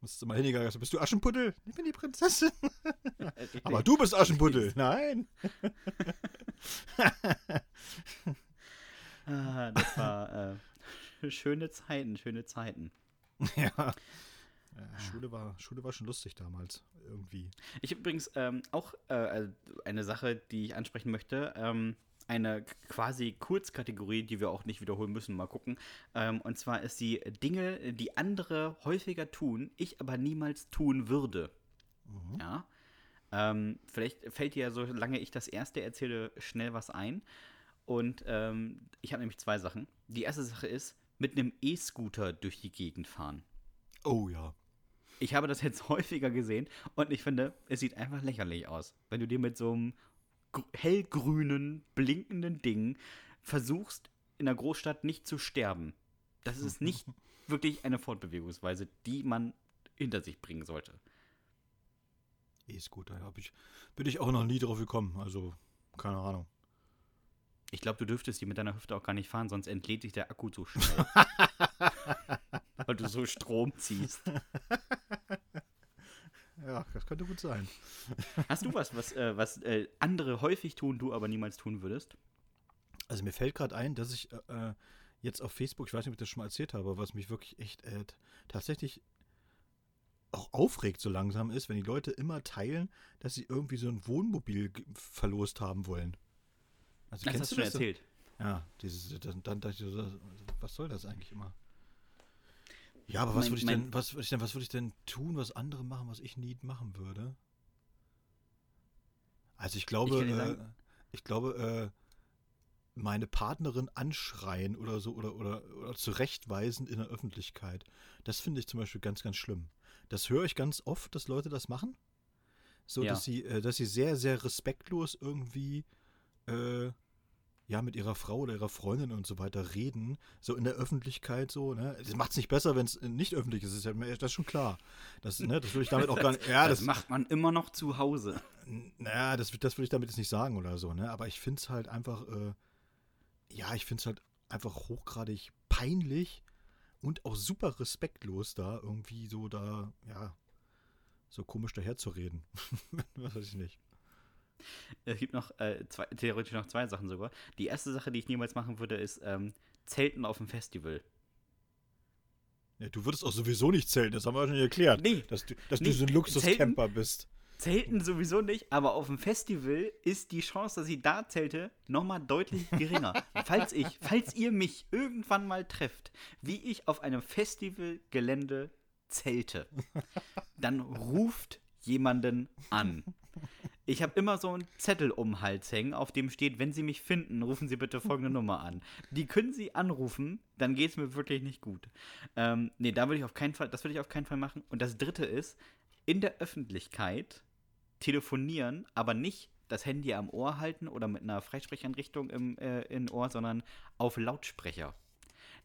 Musst du mal hingegangen, bist du Aschenputtel? Ich bin die Prinzessin. [LAUGHS] Aber du bist Aschenputtel. Nein. ah, das war äh, schöne Zeiten, schöne Zeiten. Ja. Ja, Schule, war, Schule war schon lustig damals, irgendwie. Ich übrigens ähm, auch äh, eine Sache, die ich ansprechen möchte. Ähm, eine quasi Kurzkategorie, die wir auch nicht wiederholen müssen, mal gucken. Ähm, und zwar ist die Dinge, die andere häufiger tun, ich aber niemals tun würde. Mhm. Ja. Ähm, vielleicht fällt dir ja, solange ich das erste erzähle, schnell was ein. Und ähm, ich habe nämlich zwei Sachen. Die erste Sache ist, mit einem E-Scooter durch die Gegend fahren. Oh ja. Ich habe das jetzt [LAUGHS] häufiger gesehen und ich finde, es sieht einfach lächerlich aus. Wenn du dir mit so einem hellgrünen, blinkenden Ding versuchst, in der Großstadt nicht zu sterben. Das ist nicht [LAUGHS] wirklich eine Fortbewegungsweise, die man hinter sich bringen sollte. E-Scooter, ja, ich, bin ich auch noch nie drauf gekommen. Also, keine Ahnung. Ich glaube, du dürftest die mit deiner Hüfte auch gar nicht fahren, sonst entlädt sich der Akku zu [LAUGHS] schnell. Weil du so Strom ziehst. [LAUGHS] Ja, das könnte gut sein. Hast du was, was, äh, was äh, andere häufig tun, du aber niemals tun würdest? Also mir fällt gerade ein, dass ich äh, jetzt auf Facebook, ich weiß nicht, ob ich das schon mal erzählt habe, was mich wirklich echt äh, tatsächlich auch aufregt so langsam ist, wenn die Leute immer teilen, dass sie irgendwie so ein Wohnmobil verlost haben wollen. Also das hast du schon erzählt. Ja, dieses, dann, dann dachte ich so, was soll das eigentlich immer? Ja, aber was würde ich denn, was würde ich denn, was würde ich denn tun, was andere machen, was ich nie machen würde? Also ich glaube, ich, äh, ich glaube, äh, meine Partnerin anschreien oder so oder, oder, oder zurechtweisen in der Öffentlichkeit. Das finde ich zum Beispiel ganz, ganz schlimm. Das höre ich ganz oft, dass Leute das machen. So, ja. dass sie, äh, dass sie sehr, sehr respektlos irgendwie äh, ja, mit ihrer Frau oder ihrer Freundin und so weiter reden, so in der Öffentlichkeit so, ne? Das macht es nicht besser, wenn es nicht öffentlich ist, ist ja, das ist schon klar. Das, ne, das will ich damit auch gar nicht. [LAUGHS] Ja, das, das macht man immer noch zu Hause. Naja, das, das will ich damit jetzt nicht sagen oder so, ne? Aber ich finde es halt einfach, äh, ja, ich finde es halt einfach hochgradig peinlich und auch super respektlos da irgendwie so da, ja, so komisch daherzureden. [LAUGHS] Was weiß ich nicht. Es gibt noch äh, zwei, theoretisch noch zwei Sachen sogar. Die erste Sache, die ich niemals machen würde, ist ähm, Zelten auf dem Festival. Ja, du würdest auch sowieso nicht zelten, das haben wir schon erklärt. Nee. Dass du, dass nee, du so ein Luxuscamper bist. Zelten sowieso nicht, aber auf dem Festival ist die Chance, dass ich da zelte, nochmal deutlich [LAUGHS] geringer. falls ich, falls ihr mich irgendwann mal trefft, wie ich auf einem Festivalgelände zelte, dann ruft jemanden an. Ich habe immer so einen Zettel um den Hals hängen, auf dem steht, wenn Sie mich finden, rufen Sie bitte folgende Nummer an. Die können Sie anrufen, dann geht es mir wirklich nicht gut. Ähm, nee, da würde ich auf keinen Fall, das würde ich auf keinen Fall machen. Und das dritte ist, in der Öffentlichkeit telefonieren, aber nicht das Handy am Ohr halten oder mit einer Freisprecheinrichtung im äh, in Ohr, sondern auf Lautsprecher.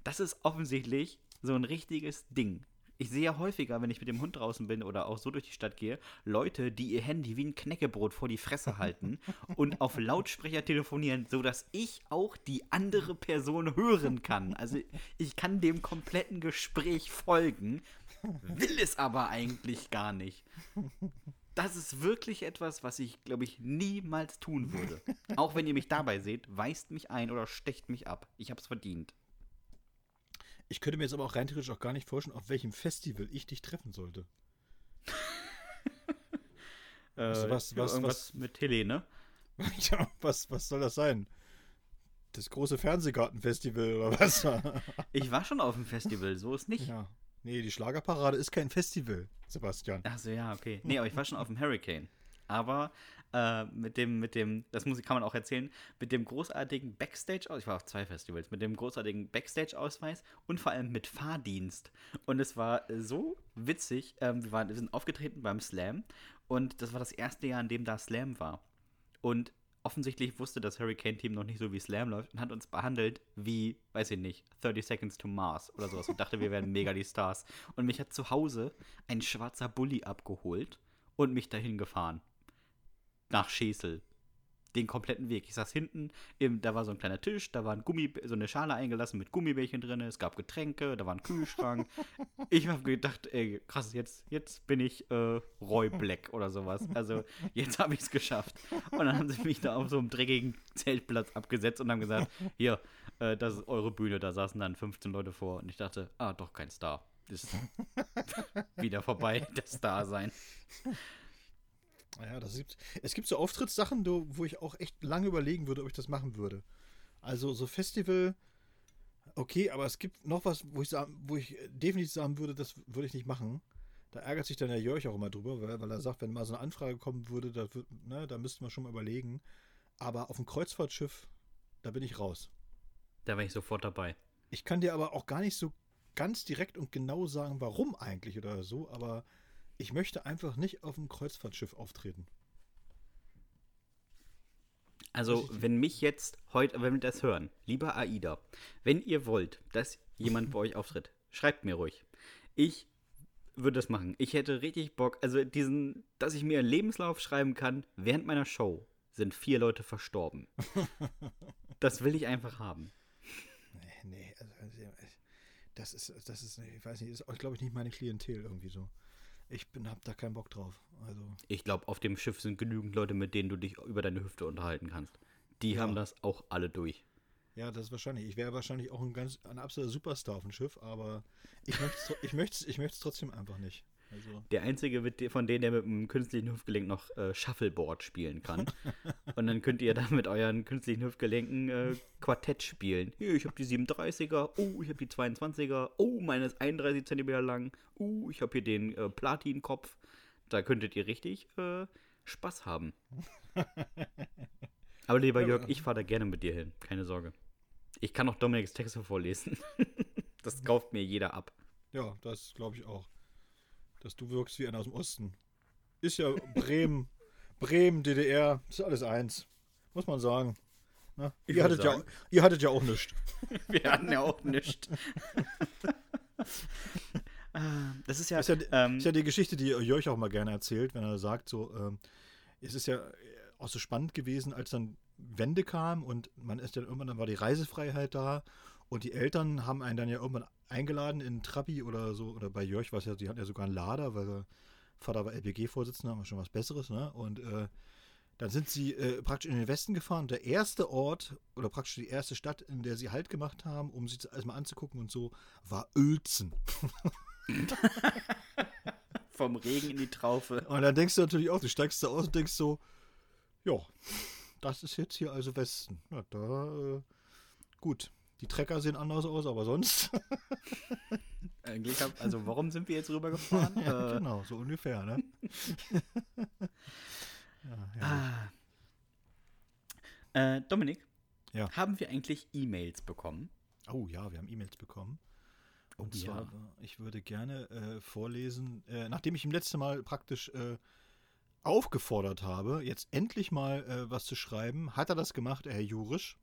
Das ist offensichtlich so ein richtiges Ding. Ich sehe ja häufiger, wenn ich mit dem Hund draußen bin oder auch so durch die Stadt gehe, Leute, die ihr Handy wie ein Knäckebrot vor die Fresse halten [LAUGHS] und auf Lautsprecher telefonieren, sodass ich auch die andere Person hören kann. Also ich kann dem kompletten Gespräch folgen, will es aber eigentlich gar nicht das ist wirklich etwas, was ich, glaube ich, niemals tun würde. Auch wenn ihr mich dabei seht, weist mich ein oder stecht mich ab. Ich habe es verdient. Ich könnte mir jetzt aber auch rein theoretisch auch gar nicht vorstellen, auf welchem Festival ich dich treffen sollte. [LAUGHS] also was, was, irgendwas was, mit Helene? [LAUGHS] ja, was, was soll das sein? Das große Fernsehgartenfestival oder was? [LAUGHS] ich war schon auf dem Festival, so ist nicht. Ja. Nee, die Schlagerparade ist kein Festival, Sebastian. Achso, ja, okay. Nee, aber ich war schon auf dem Hurricane. Aber äh, mit dem, mit dem, das muss, kann man auch erzählen, mit dem großartigen Backstage, aus ich war auf zwei Festivals, mit dem großartigen Backstage-Ausweis und vor allem mit Fahrdienst. Und es war so witzig, ähm, wir, waren, wir sind aufgetreten beim Slam und das war das erste Jahr, in dem da Slam war. Und offensichtlich wusste das Hurricane-Team noch nicht so, wie Slam läuft und hat uns behandelt wie, weiß ich nicht, 30 Seconds to Mars oder sowas und dachte, wir wären mega die Stars. Und mich hat zu Hause ein schwarzer Bulli abgeholt und mich dahin gefahren. Nach Schesel den kompletten Weg. Ich saß hinten, im, da war so ein kleiner Tisch, da war ein Gummi, so eine Schale eingelassen mit Gummibärchen drin, es gab Getränke, da war ein Kühlschrank. [LAUGHS] ich habe gedacht, ey, krass, jetzt, jetzt bin ich äh, Roy Black oder sowas. Also jetzt habe ich es geschafft. Und dann haben sie mich da auf so einem dreckigen Zeltplatz abgesetzt und haben gesagt, hier, äh, das ist eure Bühne, da saßen dann 15 Leute vor. Und ich dachte, ah, doch kein Star. Ist [LAUGHS] wieder vorbei, das Star sein. Ja, das gibt, es gibt so Auftrittssachen, wo ich auch echt lange überlegen würde, ob ich das machen würde. Also so Festival, okay, aber es gibt noch was, wo ich, wo ich definitiv sagen würde, das würde ich nicht machen. Da ärgert sich dann der Jörg auch immer drüber, weil, weil er sagt, wenn mal so eine Anfrage kommen würde, da, ne, da müsste man schon mal überlegen. Aber auf dem Kreuzfahrtschiff, da bin ich raus. Da wäre ich sofort dabei. Ich kann dir aber auch gar nicht so ganz direkt und genau sagen, warum eigentlich oder so, aber ich möchte einfach nicht auf einem Kreuzfahrtschiff auftreten. Also, wenn mich jetzt heute, wenn wir das hören, lieber AIDA, wenn ihr wollt, dass jemand bei euch auftritt, schreibt mir ruhig. Ich würde das machen. Ich hätte richtig Bock, also diesen, dass ich mir einen Lebenslauf schreiben kann, während meiner Show sind vier Leute verstorben. [LAUGHS] das will ich einfach haben. Nee, nee, also, das ist, das ist, ich weiß nicht, ist, glaube ich, nicht meine Klientel irgendwie so. Ich bin, hab da keinen Bock drauf. Also. Ich glaube, auf dem Schiff sind genügend Leute, mit denen du dich über deine Hüfte unterhalten kannst. Die ja. haben das auch alle durch. Ja, das ist wahrscheinlich. Ich wäre wahrscheinlich auch ein ganz ein absoluter Superstar auf dem Schiff, aber ich möchte es ich möcht's, ich möcht's trotzdem einfach nicht. Also. Der einzige von denen, der mit einem künstlichen Hüftgelenk noch äh, Shuffleboard spielen kann. und dann könnt ihr dann mit euren künstlichen Hüftgelenken äh, Quartett spielen. Hier, ich habe die 37er, oh, ich habe die 22er, oh, meine ist 31 cm lang, oh, ich habe hier den äh, Platinkopf. Da könntet ihr richtig äh, Spaß haben. [LAUGHS] Aber lieber Jörg, ich fahre da gerne mit dir hin, keine Sorge. Ich kann auch Dominiks Texte vorlesen. [LAUGHS] das kauft mir jeder ab. Ja, das glaube ich auch dass du wirkst wie einer aus dem Osten. Ist ja Bremen, [LAUGHS] Bremen, DDR, ist alles eins. Muss man sagen. Na, ihr, hattet sagen. Ja, ihr hattet ja auch nichts. [LAUGHS] [LAUGHS] Wir hatten ja auch nichts. das ist ja, ist ja, ähm, ist ja die Geschichte, die Jörg auch mal gerne erzählt, wenn er sagt, so, ähm, es ist ja auch so spannend gewesen, als dann Wende kam und man ist dann irgendwann, dann war die Reisefreiheit da und die Eltern haben einen dann ja irgendwann eingeladen in Trabi oder so, oder bei Jörg war es ja, die hatten ja sogar einen Lader, weil der Vater war LPG-Vorsitzender, war schon was Besseres, ne? Und äh, dann sind sie äh, praktisch in den Westen gefahren. Der erste Ort oder praktisch die erste Stadt, in der sie Halt gemacht haben, um sich erstmal anzugucken und so, war Uelzen. [LAUGHS] Vom Regen in die Traufe. Und dann denkst du natürlich auch, du steigst da aus und denkst so, ja, das ist jetzt hier also Westen. Ja, da, äh, gut. Die Trecker sehen anders aus, aber sonst. [LAUGHS] Eigentlich hab, also warum sind wir jetzt rübergefahren? [LAUGHS] ja, äh, genau, so ungefähr, ne? [LAUGHS] ja, ah. äh, Dominik, ja. haben wir eigentlich E-Mails bekommen? Oh ja, wir haben E-Mails bekommen. Und oh, zwar, ja. Äh, ich würde gerne äh, vorlesen, äh, nachdem ich im letzten Mal praktisch äh, aufgefordert habe, jetzt endlich mal was zu schreiben, hat er das gemacht, Herr Jurisch.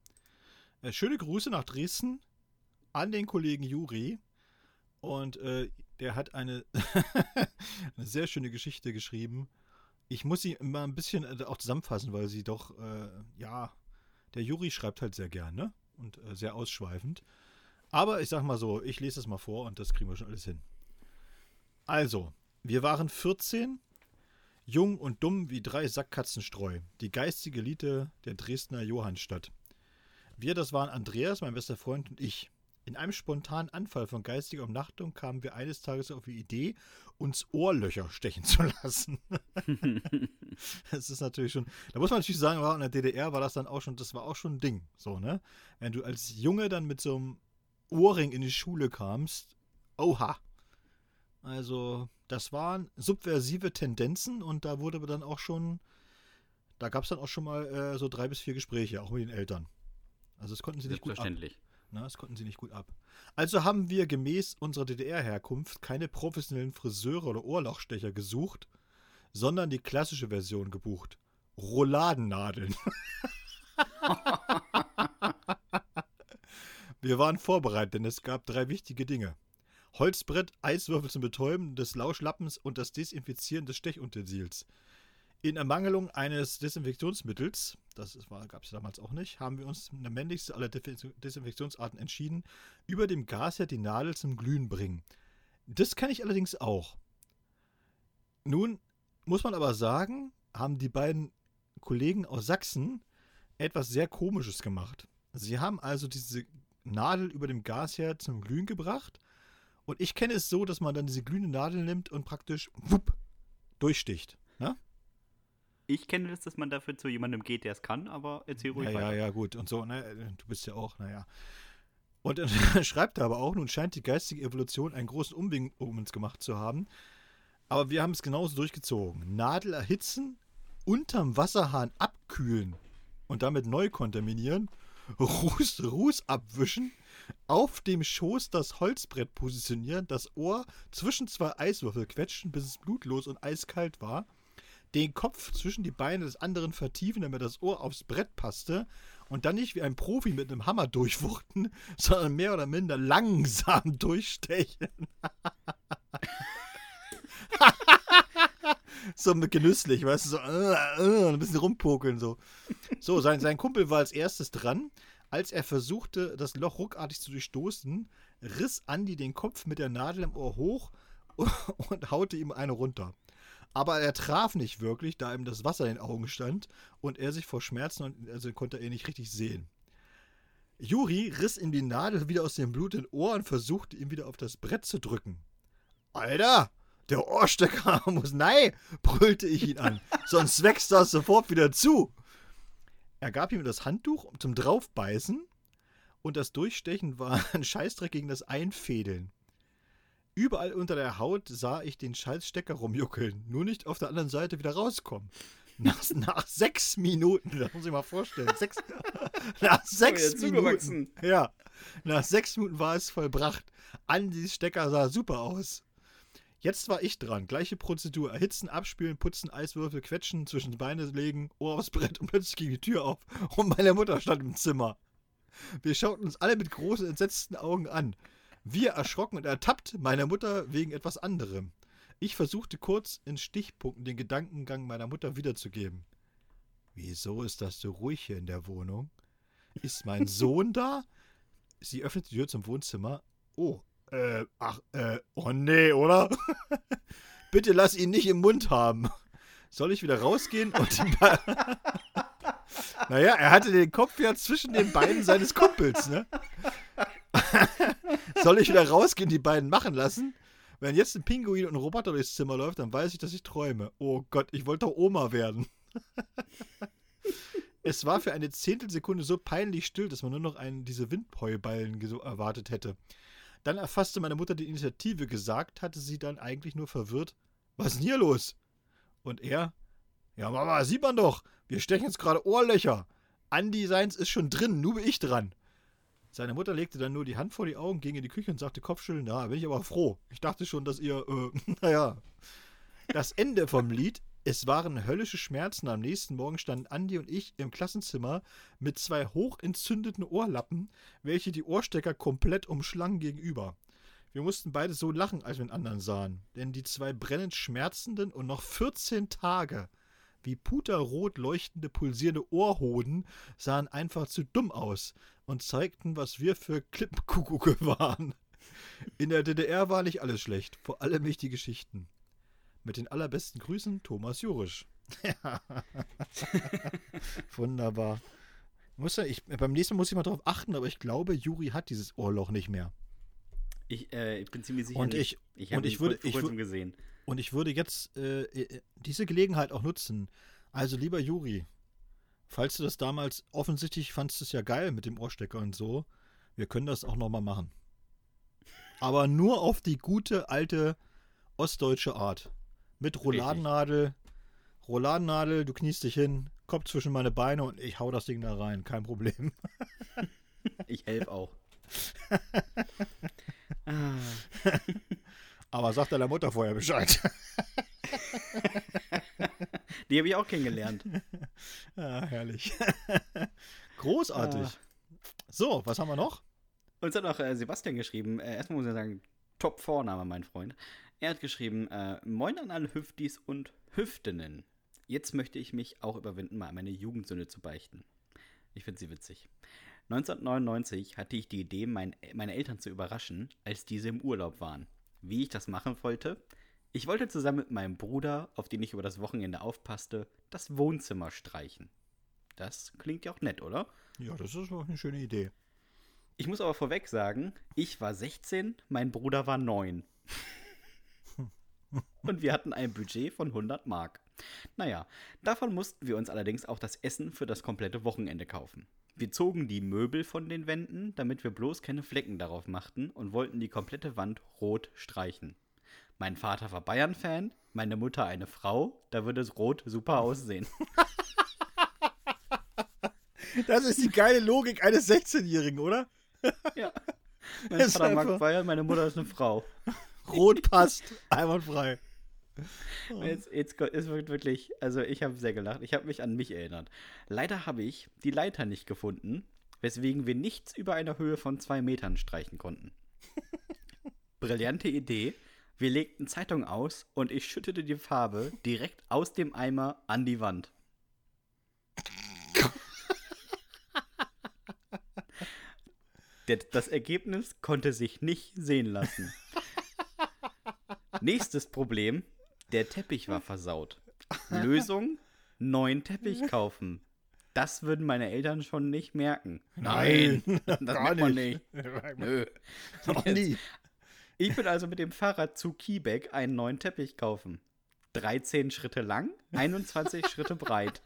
Äh, schöne Grüße nach Dresden an den Kollegen Juri. Und der hat eine, [LAUGHS] eine sehr schöne Geschichte geschrieben. Ich muss sie mal ein bisschen auch zusammenfassen, weil sie doch, ja, der Juri schreibt halt sehr gern, ne? Und sehr ausschweifend. Aber ich sag mal so, ich lese es mal vor und das kriegen wir schon alles hin. Also, wir waren 14, jung und dumm wie drei Sackkatzenstreu, die geistige Elite der Dresdner Johannstadt. Wir, das waren Andreas, mein bester Freund und ich. In einem spontanen Anfall von geistiger Umnachtung kamen wir eines Tages auf die Idee, uns Ohrlöcher stechen zu lassen. [LAUGHS] das ist natürlich schon, da muss man natürlich sagen, in der DDR war das dann auch schon, das war auch schon ein Ding, so, ne? Wenn du als Junge dann mit so einem Ohrring in die Schule kamst, oha. Also, das waren subversive Tendenzen und da wurde dann auch schon, da gab es dann auch schon mal äh, so drei bis vier Gespräche, auch mit den Eltern. Also, das konnten sie nicht gut ab. Na, das konnten sie nicht gut ab. Also haben wir gemäß unserer DDR-Herkunft keine professionellen Friseure oder Ohrlochstecher gesucht, sondern die klassische Version gebucht. Rouladennadeln. [LAUGHS] Wir waren vorbereitet, denn es gab drei wichtige Dinge. Holzbrett, Eiswürfel zum Betäuben des Lauschlappens und das Desinfizieren des Stechutensils. In Ermangelung eines Desinfektionsmittels, das gab es damals auch nicht, haben wir uns der männlichste aller Desinfektionsarten entschieden, über dem Gasherd die Nadel zum Glühen bringen. Das kann ich allerdings auch. Nun muss man aber sagen, haben die beiden Kollegen aus Sachsen etwas sehr Komisches gemacht. Sie haben also diese Nadel über dem Gasherd zum Glühen gebracht. Und ich kenne es so, dass man dann diese glühende Nadel nimmt und praktisch wupp, durchsticht. Ich kenne das, dass man dafür zu jemandem geht, der es kann, aber erzähl ruhig ja, weiter. Ja, ja, gut. Und so, ne? Du bist ja auch, naja. Und dann [LAUGHS] schreibt er aber auch, nun scheint die geistige Evolution einen großen Umweg um uns gemacht zu haben. Aber wir haben es genauso durchgezogen. Nadel erhitzen, unterm Wasserhahn abkühlen und damit neu kontaminieren Ruß, Ruß abwischen, auf dem Schoß das Holzbrett positionieren, das Ohr zwischen zwei Eiswürfel quetschen, bis es blutlos und eiskalt war, den Kopf zwischen die Beine des anderen vertiefen, damit das Ohr aufs Brett passte und dann nicht wie ein Profi mit einem Hammer durchwuchten, [LAUGHS] sondern mehr oder minder langsam [LAUGHS] durchstechen. [LAUGHS] so genüsslich, weißt du, so uh, uh, ein bisschen rumpokeln so. So, sein, sein Kumpel war als erstes dran. Als er versuchte, das Loch ruckartig zu durchstoßen, riss Andy den Kopf mit der Nadel im Ohr hoch und haute ihm eine runter. Aber er traf nicht wirklich, da ihm das Wasser in den Augen stand und er sich vor Schmerzen und also konnte er nicht richtig sehen. Juri riss ihm die Nadel wieder aus dem blutigen Ohr und versuchte ihn wieder auf das Brett zu drücken. Alter, der Ohrstecker [LAUGHS] muss nein, brüllte ich ihn an. Sonst [LAUGHS] wächst das sofort wieder zu. Er gab ihm das Handtuch zum Draufbeißen und das Durchstechen war ein Scheißdreck gegen das Einfädeln. Überall unter der Haut sah ich den Scheißstecker rumjuckeln, nur nicht auf der anderen Seite wieder rauskommen. Nach, nach sechs Minuten, das muss ich mal vorstellen, sechs, [LAUGHS] nach sechs Minuten, ja, nach sechs Minuten war es vollbracht. Andys Stecker sah super aus. Jetzt war ich dran. Gleiche Prozedur. Erhitzen, abspülen, putzen, Eiswürfel, quetschen, zwischen die Beine legen, Ohr aufs Brett und plötzlich ging die Tür auf und meine Mutter stand im Zimmer. Wir schauten uns alle mit großen, entsetzten Augen an. Wir erschrocken und ertappt, meine Mutter wegen etwas anderem. Ich versuchte kurz in Stichpunkten den Gedankengang meiner Mutter wiederzugeben. Wieso ist das so ruhig hier in der Wohnung? Ist mein [LAUGHS] Sohn da? Sie öffnet die Tür zum Wohnzimmer. Oh, Äh, ach, äh, oh nee, oder? [LAUGHS] Bitte lass ihn nicht im Mund haben. Soll ich wieder rausgehen und die [LAUGHS] Naja, er hatte den Kopf ja zwischen den Beinen seines Kumpels, ne? [LAUGHS] Soll ich wieder rausgehen, die beiden machen lassen? Wenn jetzt ein Pinguin und ein Roboter durchs Zimmer läuft, dann weiß ich, dass ich träume. Oh Gott, ich wollte doch Oma werden. [LAUGHS] es war für eine Zehntelsekunde so peinlich still, dass man nur noch einen diese Windheuballen erwartet hätte. Dann erfasste meine Mutter die Initiative. Gesagt hatte sie dann eigentlich nur verwirrt. Was ist denn hier los? Und er? Ja, Mama, sieht man doch. Wir stechen jetzt gerade Ohrlöcher. Andi seins ist schon drin, nur bin ich dran. Seine Mutter legte dann nur die Hand vor die Augen, ging in die Küche und sagte Kopfschütteln, na, bin ich aber froh. Ich dachte schon, dass ihr, äh, [LAUGHS] naja. Das Ende vom Lied, es waren höllische Schmerzen. Am nächsten Morgen standen Andi und ich im Klassenzimmer mit zwei hochentzündeten Ohrlappen, welche die Ohrstecker komplett umschlangen gegenüber. Wir mussten beide so lachen, als wir den anderen sahen, denn die zwei brennend schmerzenden und noch 14 Tage wie puterrot leuchtende, pulsierende Ohrhoden sahen einfach zu dumm aus und zeigten, was wir für Klippenkuckucke [LAUGHS] waren. In der DDR war nicht alles schlecht, vor allem nicht die Geschichten. Mit den allerbesten Grüßen, Thomas Jurisch. [LAUGHS] Wunderbar. Muss ja, ich, beim nächsten Mal muss ich mal darauf achten, aber ich glaube, Juri hat dieses Ohrloch nicht mehr. Ich, äh, ich bin ziemlich sicher. Und ich, ich habe ihn vor, vor kurzem gesehen. Und ich würde jetzt äh, äh, diese Gelegenheit auch nutzen. Also, lieber Juri, falls du das damals offensichtlich fandst, es ja geil mit dem Ohrstecker und so, wir können das auch nochmal machen. Aber nur auf die gute alte ostdeutsche Art. Mit Rouladennadel. Rouladennadel, du kniest dich hin, Kopf zwischen meine Beine und ich hau das Ding da rein. Kein Problem. [LAUGHS] ich helfe auch. [LAUGHS] ah. [LAUGHS] Aber sag deiner Mutter vorher Bescheid. [LAUGHS] Die habe ich auch kennengelernt. Ah, herrlich. Großartig. Ah. So, was haben wir noch? Uns hat auch äh, Sebastian geschrieben. Äh, erstmal muss ich sagen, Top-Vorname, mein Freund. Er hat geschrieben: äh, Moin an alle Hüftis und Hüftinnen. Jetzt möchte ich mich auch überwinden, mal meine Jugendsünde zu beichten. Ich finde sie witzig. 1999 hatte ich die Idee, mein, meine Eltern zu überraschen, als diese im Urlaub waren wie ich das machen wollte. Ich wollte zusammen mit meinem Bruder, auf den ich über das Wochenende aufpasste, das Wohnzimmer streichen. Das klingt ja auch nett, oder? Ja, das ist auch eine schöne Idee. Ich muss aber vorweg sagen, ich war 16, mein Bruder war 9. [LAUGHS] Und wir hatten ein Budget von 100 Mark. Naja, davon mussten wir uns allerdings auch das Essen für das komplette Wochenende kaufen. Wir zogen die Möbel von den Wänden, damit wir bloß keine Flecken darauf machten und wollten die komplette Wand rot streichen. Mein Vater war Bayern-Fan, meine Mutter eine Frau, da würde es rot super aussehen. [LAUGHS] Das ist die geile Logik eines 16-Jährigen, oder? Ja. [LAUGHS] Mein Vater mag Bayern, meine Mutter ist eine Frau. Rot passt, einwandfrei. [LAUGHS] Jetzt, jetzt ist wirklich, also ich habe sehr gelacht. Ich habe mich an mich erinnert. Leider habe ich die Leiter nicht gefunden, weswegen wir nichts über einer Höhe von zwei Metern streichen konnten. [LAUGHS] Brillante Idee. Wir legten Zeitung aus und ich schüttete die Farbe direkt aus dem Eimer an die Wand. das Ergebnis konnte sich nicht sehen lassen. [LAUGHS] Nächstes Problem: der Teppich war versaut. Lösung: neuen Teppich kaufen. Das würden meine Eltern schon nicht merken. Nein, [LAUGHS] das gar merkt man nicht. [LAUGHS] Nö. Noch nie. Ich bin also mit dem Fahrrad zu Kiebeck einen neuen Teppich kaufen. 13 Schritte lang, 21 [LAUGHS] Schritte breit.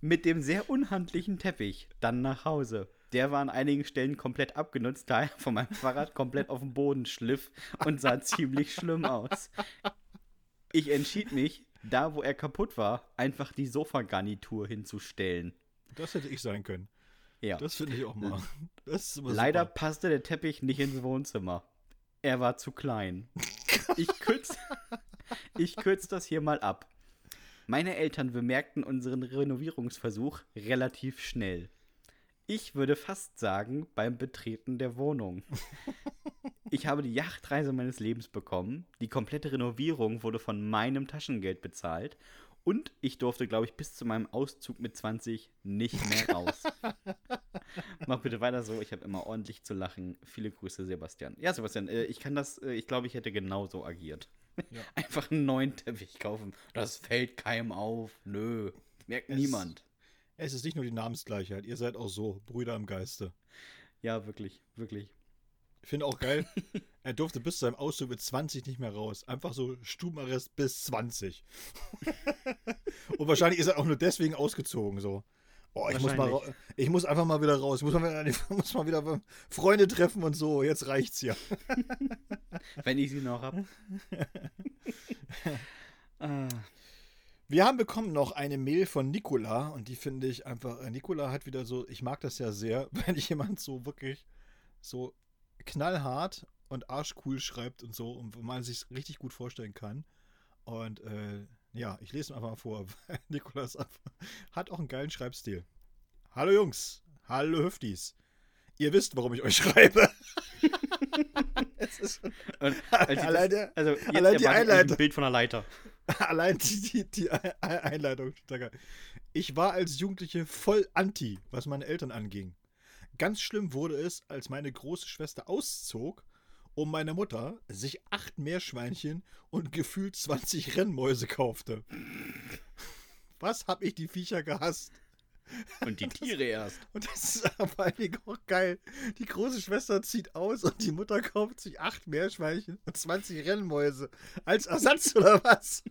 mit dem sehr unhandlichen Teppich dann nach Hause der war an einigen Stellen komplett abgenutzt, da er von meinem Fahrrad komplett auf dem Boden schliff und sah ziemlich schlimm aus. Ich entschied mich, da wo er kaputt war, einfach die Sofagarnitur hinzustellen. Das hätte ich sein können. Ja. Das finde ich auch mal. Leider super. passte der Teppich nicht ins Wohnzimmer. Er war zu klein. Ich kürze ich kürz das hier mal ab. Meine Eltern bemerkten unseren Renovierungsversuch relativ schnell. Ich würde fast sagen, beim Betreten der Wohnung. [LAUGHS] Ich habe die Yachtreise meines Lebens bekommen. Die komplette Renovierung wurde von meinem Taschengeld bezahlt. Und ich durfte, glaube ich, bis zu meinem Auszug mit 20 nicht mehr [LAUGHS] raus. Mach bitte weiter so. Ich habe immer ordentlich zu lachen. Viele Grüße, Sebastian. Ja, Sebastian, äh, ich kann das, äh, ich glaube, ich hätte genauso agiert. Ja. [LAUGHS] Einfach einen neuen Teppich kaufen. Das fällt keinem auf. Nö. Merkt es, niemand. Es ist nicht nur die Namensgleichheit. Ihr seid auch so Brüder im Geiste. Ja, wirklich, wirklich. Ich finde auch geil, [LAUGHS] er durfte bis zu seinem Auszug mit 20 nicht mehr raus. Einfach so Stubenarrest bis 20. [LAUGHS] Und wahrscheinlich ist er auch nur deswegen ausgezogen so. Oh, ich muss, mal, ich muss einfach mal wieder raus. Ich muss mal, ich [LAUGHS] muss mal wieder Freunde treffen und so. Jetzt reicht's ja. Wenn ich sie noch habe. ah. Wir haben bekommen noch eine Mail von Nicola und die finde ich einfach. Äh, Nicola hat wieder so, ich mag das ja sehr, [LAUGHS] wenn jemand so wirklich so knallhart und arschcool schreibt und so, und wo man sich richtig gut vorstellen kann. Und äh, ja, ich lese einfach mal vor. [LAUGHS] Nikolas hat auch einen geilen Schreibstil. Hallo Jungs, hallo Hüftis. Ihr wisst, warum ich euch [LAUGHS] schreibe. Ist schon, [LAUGHS] allein, der, also jetzt allein die Einleitung. Ein Bild von einer Leiter. [LAUGHS] Allein die, die, die Einleitung. Ich war als Jugendliche voll anti, was meine Eltern anging. Ganz schlimm wurde es, als meine große Schwester auszog und meine Mutter sich acht Meerschweinchen und gefühlt 20 Rennmäuse kaufte. [LAUGHS] Was hab ich die Viecher gehasst? Und die Tiere erst. Und das ist vor allem auch geil. Die große Schwester zieht aus und die Mutter kauft sich acht Meerschweinchen und 20 Rennmäuse. Als Ersatz oder was?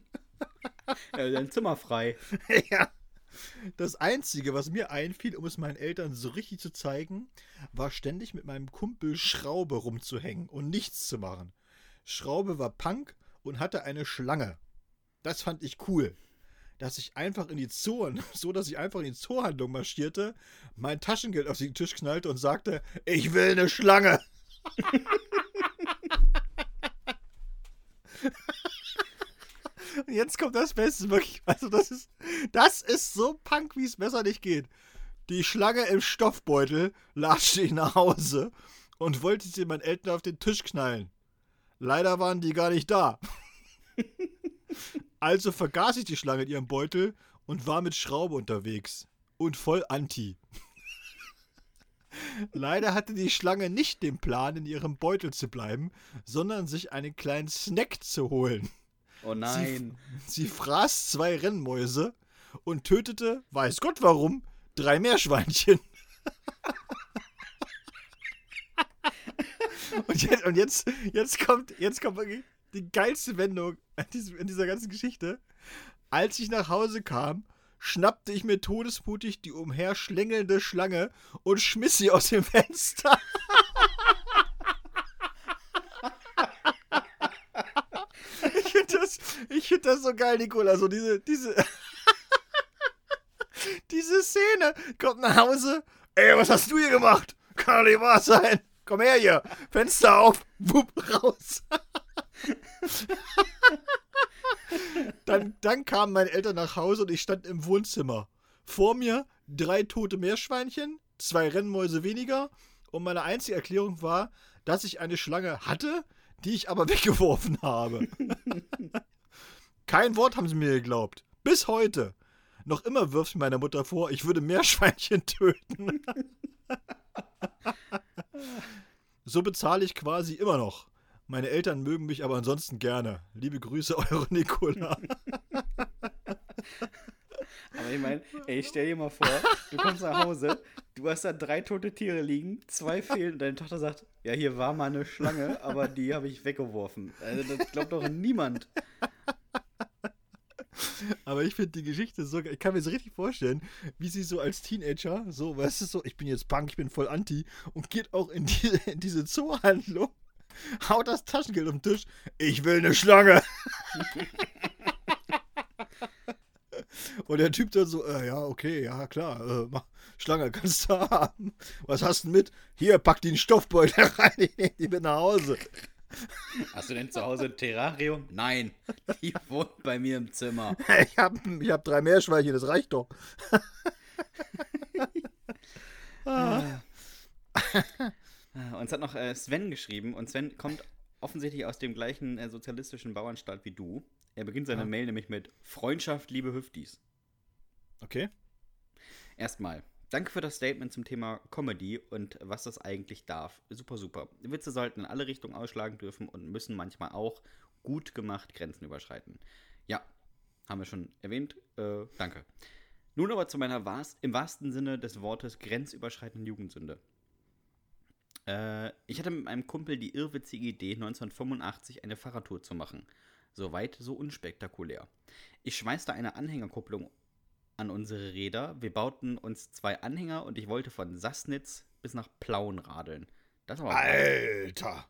Ja, dein Zimmer frei. [LAUGHS] ja. Das Einzige, was mir einfiel, um es meinen Eltern so richtig zu zeigen, war ständig mit meinem Kumpel Schraube rumzuhängen und nichts zu machen. Schraube war Punk und hatte eine Schlange. Das fand ich cool. Dass ich einfach in die Zoo, [LAUGHS] so dass ich einfach in die Zoohandlung marschierte, mein Taschengeld auf den Tisch knallte und sagte, ich will eine Schlange. [LAUGHS] Und jetzt kommt das Beste, wirklich. Also, das ist, das ist so punk, wie es besser nicht geht. Die Schlange im Stoffbeutel latschte ich nach Hause und wollte sie meinen Eltern auf den Tisch knallen. Leider waren die gar nicht da. [LAUGHS] also vergaß ich die Schlange in ihrem Beutel und war mit Schraube unterwegs. Und voll anti. [LAUGHS] Leider hatte die Schlange nicht den Plan, in ihrem Beutel zu bleiben, sondern sich einen kleinen Snack zu holen. Oh nein. Sie, sie fraß zwei Rennmäuse und tötete, weiß Gott warum, drei Meerschweinchen. [LAUGHS] und jetzt, und jetzt, jetzt kommt, jetzt kommt wirklich die geilste Wendung in, diesem, in dieser ganzen Geschichte. Als ich nach Hause kam, schnappte ich mir todesmutig die umherschlängelnde Schlange und schmiss sie aus dem Fenster. das, ich finde das so geil, Nicola. So diese, diese, diese Szene. Kommt nach Hause. Ey, was hast du hier gemacht? Kann doch nicht wahr sein. Komm her hier. Fenster auf. Wupp, raus. [LAUGHS] dann, dann kamen meine Eltern nach Hause und ich stand im Wohnzimmer. Vor mir drei tote Meerschweinchen, zwei Rennmäuse weniger und meine einzige Erklärung war, dass ich eine Schlange hatte, die ich aber [LAUGHS] weggeworfen habe. [LAUGHS] Kein Wort haben sie mir geglaubt. Bis heute. Noch immer wirft meine Mutter vor, ich würde Meerschweinchen töten. so bezahle ich quasi immer noch. Meine Eltern mögen mich aber ansonsten gerne. Liebe Grüße, [LAUGHS] eure Nicola. Aber ich meine, ey, stell dir mal vor, du kommst nach Hause, du hast da drei tote Tiere liegen, zwei fehlen und deine Tochter sagt, ja, hier war mal eine Schlange, aber die habe ich weggeworfen. Also das glaubt doch niemand. Aber ich finde die Geschichte so, ich kann mir so richtig vorstellen, wie sie so als Teenager, so, weißt du, so, ich bin jetzt Punk, ich bin voll Anti und geht auch in, die, in diese Zoohandlung, [LAUGHS] haut das Taschengeld auf den Tisch, ich will eine Schlange. [LAUGHS] Und der Typ dann so, äh, ja, okay, ja, klar, äh, mach, Schlange kannst du haben. Was hast du mit? Hier, pack den Stoffbeutel [LAUGHS] rein, ich nehme die mit nach Hause. Hast du denn zu Hause ein Terrarium? Nein, die wohnt bei mir im Zimmer. Ich habe ich hab drei Meerschweinchen, das reicht doch. ah. Uns hat noch äh, Sven geschrieben und Sven kommt offensichtlich aus dem gleichen äh, sozialistischen Bauernstaat wie du. Er beginnt seine ah. Mail nämlich mit Freundschaft, liebe Hüftis. Okay. Erstmal, Danke für das Statement zum Thema Comedy und was das eigentlich darf. Super, super. Witze sollten in alle Richtungen ausschlagen dürfen und müssen manchmal auch gut gemacht Grenzen überschreiten. Ja, haben wir schon erwähnt. Äh, danke. Nun aber zu meiner im wahrsten Sinne des Wortes grenzüberschreitenden Jugendsünde. Äh, ich hatte mit meinem Kumpel die irrwitzige Idee, 1985 eine Fahrradtour zu machen. Soweit, so unspektakulär. Ich schmeißte eine Anhängerkupplung an unsere Räder. Wir bauten uns zwei Anhänger und ich wollte von Sassnitz bis nach Plauen radeln. Das war Alter!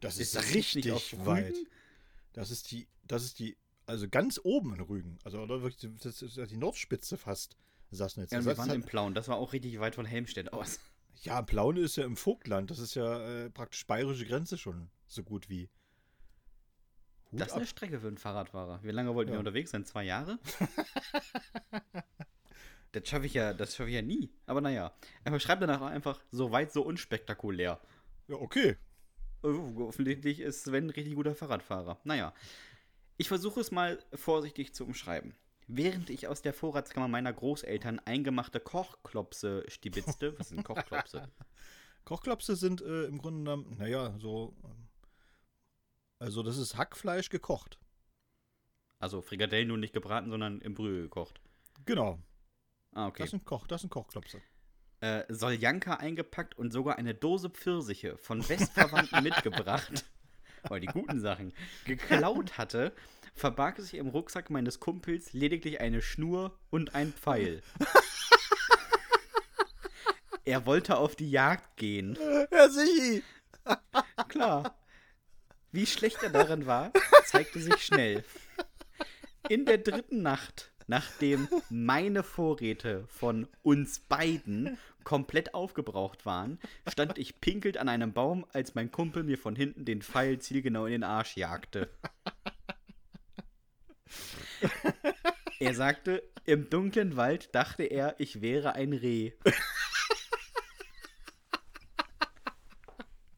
Das ist, ist das richtig weit. Das ist die, das ist die, also ganz oben in Rügen. Also das ist die Nordspitze fast, Sassnitz. Ja, wir waren in Plauen. Das war auch richtig weit von Helmstedt aus. Ja, Plauen ist ja im Vogtland. Das ist ja äh, praktisch bayerische Grenze schon so gut wie. Hut das ist ab. eine Strecke für einen Fahrradfahrer. Wie lange wollten ja. wir unterwegs sein? Zwei Jahre? [LAUGHS] das schaffe ich ja, das schaffe ich ja nie. Aber naja. Aber schreib danach einfach so weit, so unspektakulär. Ja, okay. Offensichtlich ist Sven ein richtig guter Fahrradfahrer. Naja. Ich versuche es mal vorsichtig zu umschreiben. Während ich aus der Vorratskammer meiner Großeltern eingemachte Kochklopse stibitzte. Was sind Kochklopse? [LAUGHS] Kochklopse sind äh, im Grunde genommen, naja, so ähm, also das ist Hackfleisch gekocht. Also Frikadellen nur nicht gebraten, sondern im Brühe gekocht. Genau. Ah, okay. Das sind, Koch, das sind Kochklopse. Äh, Soljanka eingepackt und sogar eine Dose Pfirsiche von Westverwandten [LAUGHS] mitgebracht, weil die guten Sachen [LAUGHS] geklaut hatte, verbarg sich im Rucksack meines Kumpels lediglich eine Schnur und ein Pfeil. er wollte auf die Jagd gehen. Herr Sichi! Klar. Wie schlecht er darin war, zeigte sich schnell. In der dritten Nacht, nachdem meine Vorräte von uns beiden komplett aufgebraucht waren, stand ich pinkelt an einem Baum, als mein Kumpel mir von hinten den Pfeil zielgenau in den Arsch jagte. Er sagte, im dunklen Wald dachte er, ich wäre ein Reh.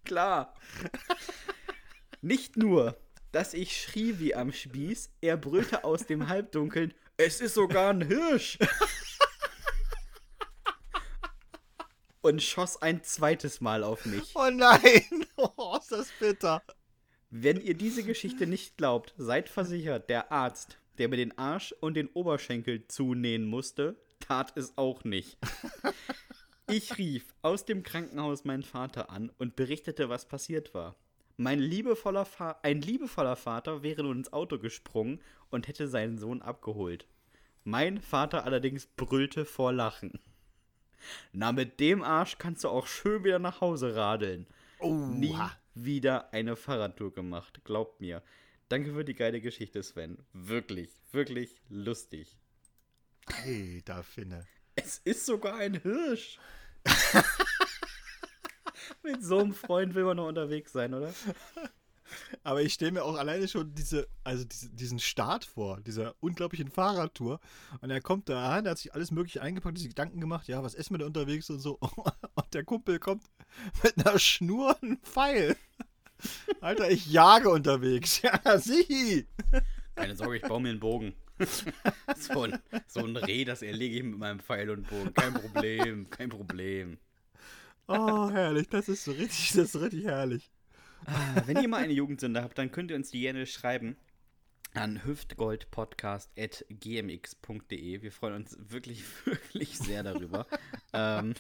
Klar. Nicht nur, dass ich schrie wie am Spieß, er brüllte aus dem Halbdunkeln, es ist sogar ein Hirsch. Und schoss ein zweites Mal auf mich. Oh nein, [LAUGHS] oh, ist das bitter. Wenn ihr diese Geschichte nicht glaubt, seid versichert, der Arzt, der mir den Arsch und den Oberschenkel zunähen musste, tat es auch nicht. [LAUGHS] Ich rief aus dem Krankenhaus meinen Vater an und berichtete, was passiert war. Mein liebevoller ein liebevoller Vater wäre nun ins Auto gesprungen und hätte seinen Sohn abgeholt. Mein Vater allerdings brüllte vor Lachen. Na, mit dem Arsch kannst du auch schön wieder nach Hause radeln. Oh. Nie wieder eine Fahrradtour gemacht, glaubt mir. Danke für die geile Geschichte, Sven. Wirklich, wirklich lustig. Hey, da Finne. Es ist sogar ein Hirsch. [LAUGHS] Mit so einem Freund will man noch unterwegs sein, oder? Aber ich stelle mir auch alleine schon diese, also diese, diesen Start vor, dieser unglaublichen Fahrradtour. Und er kommt da an, er hat sich alles Mögliche eingepackt, sich Gedanken gemacht, ja, was essen wir da unterwegs und so. [LAUGHS] Und der Kumpel kommt mit einer Schnur und einem Pfeil. Alter, ich jage unterwegs. [LAUGHS] Ja, sieh! Keine Sorge, ich baue mir einen Bogen. [LAUGHS] so, ein, so ein Reh, das erlege ich mit meinem Pfeil und Bogen. Kein Problem, kein Problem. Oh, herrlich. Das ist so richtig, das ist richtig herrlich. Ah, wenn ihr mal eine Jugendsünde habt, dann könnt ihr uns die gerne schreiben an hüftgoldpodcast.gmx.de. Wir freuen uns wirklich, [LAUGHS] wirklich sehr darüber. ähm,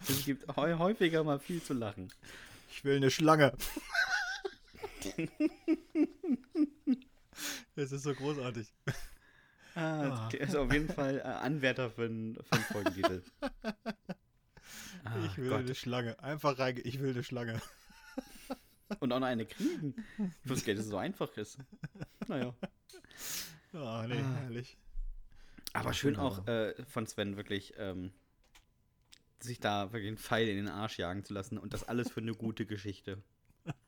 es gibt häufiger mal viel zu lachen. Ich will eine Schlange. Es ist so großartig. Ah, oh. ist auf jeden Fall äh, Anwärter für einen, für einen Folgentitel. Ah, ich will Gott. eine Schlange. Einfach rein, ich will eine Schlange. Und auch noch eine kriegen. Ich wusste dass es so einfach ist. Naja. Oh, nee, ah. herrlich. Aber schön genau. auch äh, von Sven wirklich, ähm, sich da wirklich einen Pfeil in den Arsch jagen zu lassen und das alles für eine gute Geschichte.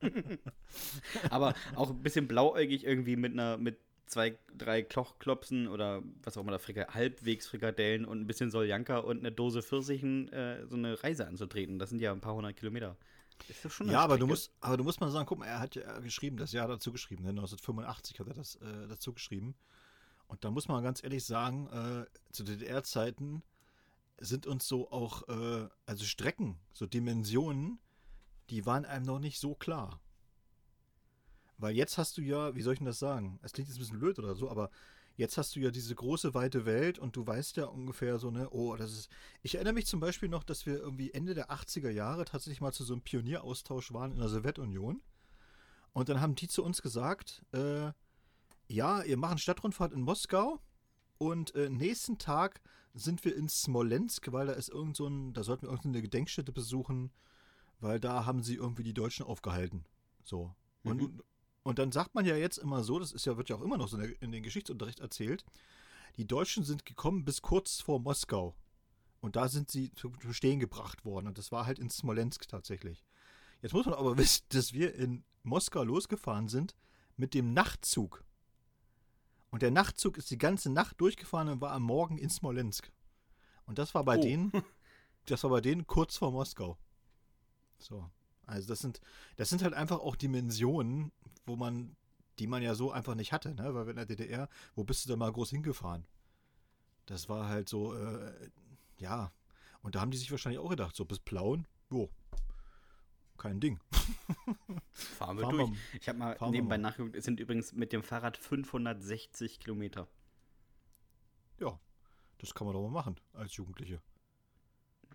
[LAUGHS] Aber auch ein bisschen blauäugig irgendwie mit einer, mit zwei, drei Klochklopsen oder was auch immer da, Frika halbwegs Frikadellen und ein bisschen Soljanka und eine Dose Pfirsichen äh, so eine Reise anzutreten. Das sind ja ein paar hundert Kilometer. Ist das schon ja, aber du musst, aber du musst mal sagen, guck mal, er hat ja geschrieben, das Jahr dazu geschrieben, ne? 1985 hat er das äh, dazu geschrieben. Und da muss man ganz ehrlich sagen, äh, zu DDR-Zeiten sind uns so auch, äh, also Strecken, so Dimensionen, die waren einem noch nicht so klar. Weil jetzt hast du ja, wie soll ich denn das sagen? Es klingt jetzt ein bisschen blöd oder so, aber jetzt hast du ja diese große, weite Welt und du weißt ja ungefähr so, ne, oh, das ist. Ich erinnere mich zum Beispiel noch, dass wir irgendwie Ende der 80er Jahre tatsächlich mal zu so einem Pionieraustausch waren in der Sowjetunion. Und dann haben die zu uns gesagt, äh, ja, ihr macht Stadtrundfahrt in Moskau und äh, nächsten Tag sind wir in Smolensk, weil da ist irgend so ein, da sollten wir irgendeine Gedenkstätte besuchen, weil da haben sie irgendwie die Deutschen aufgehalten. So. Und, mhm. Und dann sagt man ja jetzt immer so, das ist ja, wird ja auch immer noch so in, der, in den Geschichtsunterricht erzählt, die Deutschen sind gekommen bis kurz vor Moskau. Und da sind sie zu stehen gebracht worden. Und das war halt in Smolensk tatsächlich. Jetzt muss man aber [LAUGHS] wissen, dass wir in Moskau losgefahren sind mit dem Nachtzug. Und der Nachtzug ist die ganze Nacht durchgefahren und war am Morgen in Smolensk. Und das war bei oh. denen, [LAUGHS] das war bei denen kurz vor Moskau. So. Also das sind, das sind halt einfach auch Dimensionen, wo man, die man ja so einfach nicht hatte, ne? Weil in der DDR, wo bist du denn mal groß hingefahren? Das war halt so, äh, ja. Und da haben die sich wahrscheinlich auch gedacht, so bis Plauen, jo, kein Ding. [LAUGHS] Fahren wir fahren durch. Wir, ich habe mal nebenbei nachgeguckt, es sind übrigens mit dem Fahrrad 560 Kilometer. Ja, das kann man doch mal machen als Jugendliche.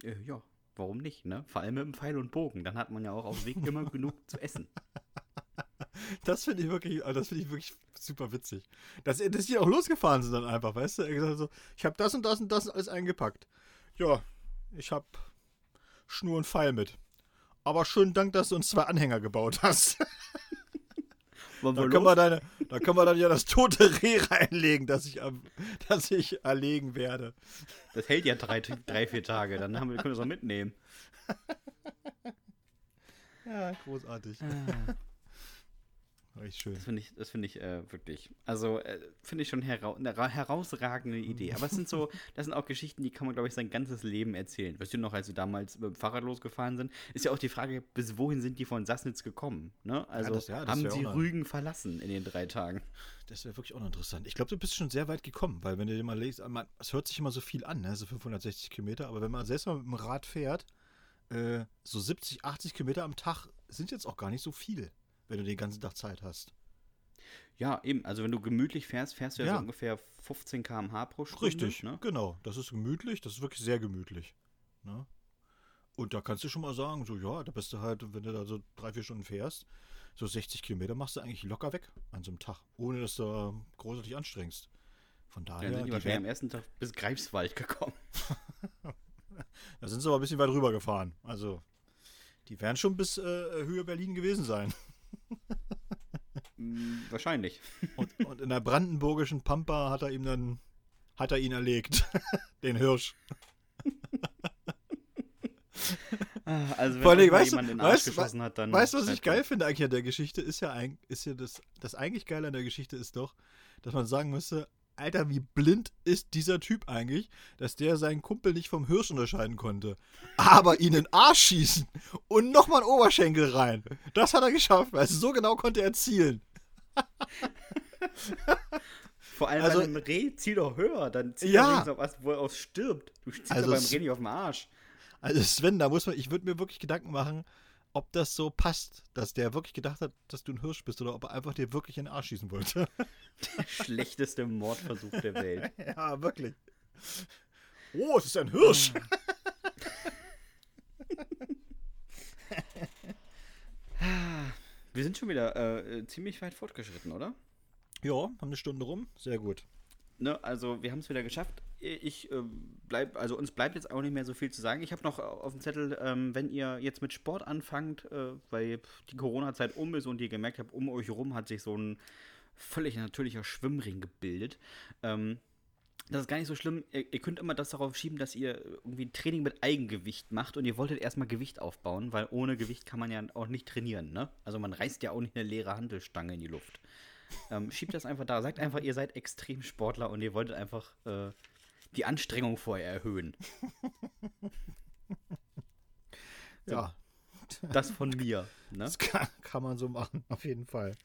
Äh, ja, warum nicht, ne? Vor allem mit dem Pfeil und Bogen. Dann hat man ja auch auf Weg immer [LAUGHS] genug zu essen. Das finde ich wirklich, also das finde ich wirklich super witzig. Dass, dass die auch losgefahren sind dann einfach, weißt du? Er so, ich habe das und das und das alles eingepackt. Ja, ich habe Schnur und Pfeil mit. Aber schönen Dank, dass du uns zwei Anhänger gebaut hast. [LAUGHS] da, können wir deine, da können wir dann ja das tote Reh [LAUGHS] reinlegen, das ich, das ich erlegen werde. Das hält ja drei, drei vier Tage, dann haben wir, können wir es auch mitnehmen. [LAUGHS] ja, großartig. Ah. Richtig schön. Das finde ich, das find ich äh, wirklich. Also äh, finde ich schon hera eine herausragende Idee. Aber es sind so, [LAUGHS] das sind auch Geschichten, die kann man, glaube ich, sein ganzes Leben erzählen. Weißt du noch, als wir damals mit dem Fahrrad losgefahren sind, ist ja auch die Frage, bis wohin sind die von Sassnitz gekommen? Ne? Also ja, das, ja, das haben sie Rügen verlassen in den drei Tagen. Das wäre wirklich auch noch interessant. Ich glaube, du bist schon sehr weit gekommen, weil wenn du dir mal legst, es hört sich immer so viel an, ne? so 560 Kilometer, aber wenn man selbst mal mit dem Rad fährt, äh, so 70, 80 Kilometer am Tag sind jetzt auch gar nicht so viel wenn du den ganzen Tag Zeit hast. Ja, eben. Also wenn du gemütlich fährst, fährst du ja, ja. so ungefähr 15 km/h pro Stunde. Richtig, ne? genau. Das ist gemütlich, das ist wirklich sehr gemütlich. Ne? Und da kannst du schon mal sagen, so ja, da bist du halt, wenn du da so drei, vier Stunden fährst, so 60 Kilometer machst du eigentlich locker weg an so einem Tag, ohne dass du großartig anstrengst. Von daher. Dann sind die, die wahrscheinlich am ersten Tag bis Greifswald gekommen. [LAUGHS] [LAUGHS] da sind sie aber ein bisschen weit rüber gefahren. Also, die werden schon bis äh, Höhe Berlin gewesen sein. Mm, wahrscheinlich. [LAUGHS] Und, und, in der brandenburgischen Pampa hat er ihm dann, hat er ihn erlegt, [LAUGHS] den Hirsch. [LAUGHS] Ah, also wenn Vor allem, weißt, jemand in den Arsch weißt, geschossen hat, dann... Weißt du, was ich geil finde eigentlich an der Geschichte? Ist ja, ein, ist ja das, das eigentlich Geile an der Geschichte ist doch, dass man sagen müsste, Alter, wie blind ist dieser Typ eigentlich, dass der seinen Kumpel nicht vom Hirsch unterscheiden konnte. Aber ihn in den Arsch schießen und nochmal einen Oberschenkel rein. Das hat er geschafft, weil so genau konnte er zielen. Vor allem also, bei einem Reh ziel doch höher, dann zieh ja. auf was, wo er aus stirbt. Du ziehst also beim Reh nicht auf den Arsch. Also Sven, da muss man, ich würde mir wirklich Gedanken machen, ob das so passt, dass der wirklich gedacht hat, dass du ein Hirsch bist oder ob er einfach dir wirklich in den Arsch schießen wollte. Der schlechteste Mordversuch der Welt. [LAUGHS] Ja, wirklich. Oh, es ist ein Hirsch. [LAUGHS] Wir sind schon wieder äh, ziemlich weit fortgeschritten, oder? Ja, haben eine Stunde rum. Sehr gut. Ne, also wir haben es wieder geschafft ich äh, bleib, also uns bleibt jetzt auch nicht mehr so viel zu sagen. Ich habe noch auf dem Zettel, ähm, wenn ihr jetzt mit Sport anfangt, äh, weil die Corona-Zeit um ist und ihr gemerkt habt, um euch rum hat sich so ein völlig natürlicher Schwimmring gebildet. Ähm, das ist gar nicht so schlimm. Ihr, ihr, könnt immer das darauf schieben, dass ihr irgendwie Training mit Eigengewicht macht und ihr wolltet erstmal Gewicht aufbauen, weil ohne Gewicht kann man ja auch nicht trainieren, ne? Also man reißt ja auch nicht eine leere Handelstange in die Luft. Ähm, schiebt das einfach da. Sagt einfach, ihr seid Extremsportler und ihr wolltet einfach äh, die Anstrengung vorher erhöhen. [LAUGHS] So, ja. Das von mir. Ne? Das kann, kann, man so machen, auf jeden Fall.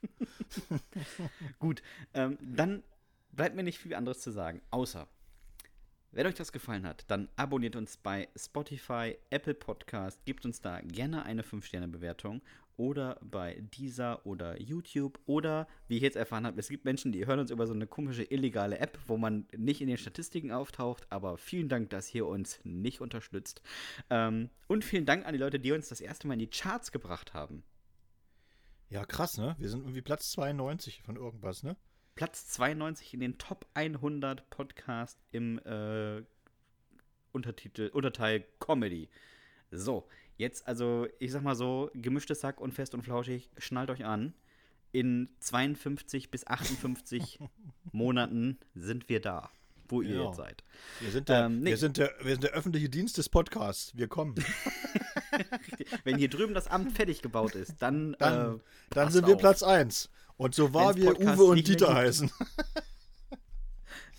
[LAUGHS] Gut, ähm, dann bleibt mir nicht viel anderes zu sagen, außer Wenn euch das gefallen hat, dann abonniert uns bei Spotify, Apple Podcast, gebt uns da gerne eine 5-Sterne-Bewertung oder bei dieser oder YouTube oder, wie ich jetzt erfahren habe, es gibt Menschen, die hören uns über so eine komische illegale App, wo man nicht in den Statistiken auftaucht, aber vielen Dank, dass ihr uns nicht unterstützt. Ähm, und vielen Dank an die Leute, die uns das erste Mal in die Charts gebracht haben. Ja, krass, ne? Wir sind irgendwie Platz 92 von irgendwas, ne? Platz 92 in den Top 100 Podcast im äh, Untertitel, Unterteil Comedy. So, Jetzt, also, ich sag mal so, gemischtes Sack und fest und flauschig, schnallt euch an. In 52 bis 58 [LAUGHS] Monaten sind wir da, wo ihr ja. jetzt seid. Wir sind, der, ähm, nee. wir, sind der, wir sind der öffentliche Dienst des Podcasts. Wir kommen. [LAUGHS] Wenn hier drüben das Amt fertig gebaut ist, dann. Dann, äh, dann sind wir auf. Platz 1. Und so wahr wir Uwe und Dieter heißen. [LAUGHS]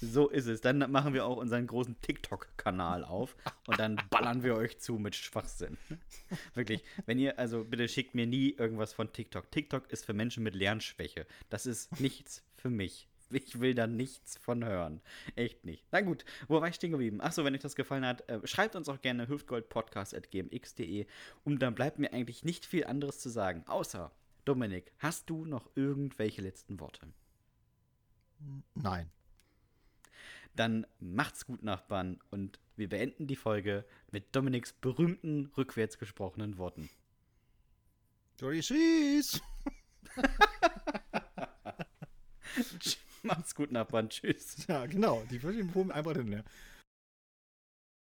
So ist es. Dann machen wir auch unseren großen TikTok-Kanal auf und dann ballern wir euch zu mit Schwachsinn. [LAUGHS] Wirklich. Wenn ihr, also bitte schickt mir nie irgendwas von TikTok. TikTok ist für Menschen mit Lernschwäche. Das ist nichts für mich. Ich will da nichts von hören. Echt nicht. Na gut, wo war ich stehen geblieben? Achso, wenn euch das gefallen hat, äh, schreibt uns auch gerne hüftgoldpodcast.gmx.de und dann bleibt mir eigentlich nicht viel anderes zu sagen. Außer, Dominik, hast du noch irgendwelche letzten Worte? Nein. Dann macht's gut, Nachbarn. Und wir beenden die Folge mit Dominiks berühmten rückwärts gesprochenen Worten. Schieß! [LAUGHS] Macht's gut, Nachbarn. Tschüss. Ja, genau. Die verschiedenen Proben einfach den leer.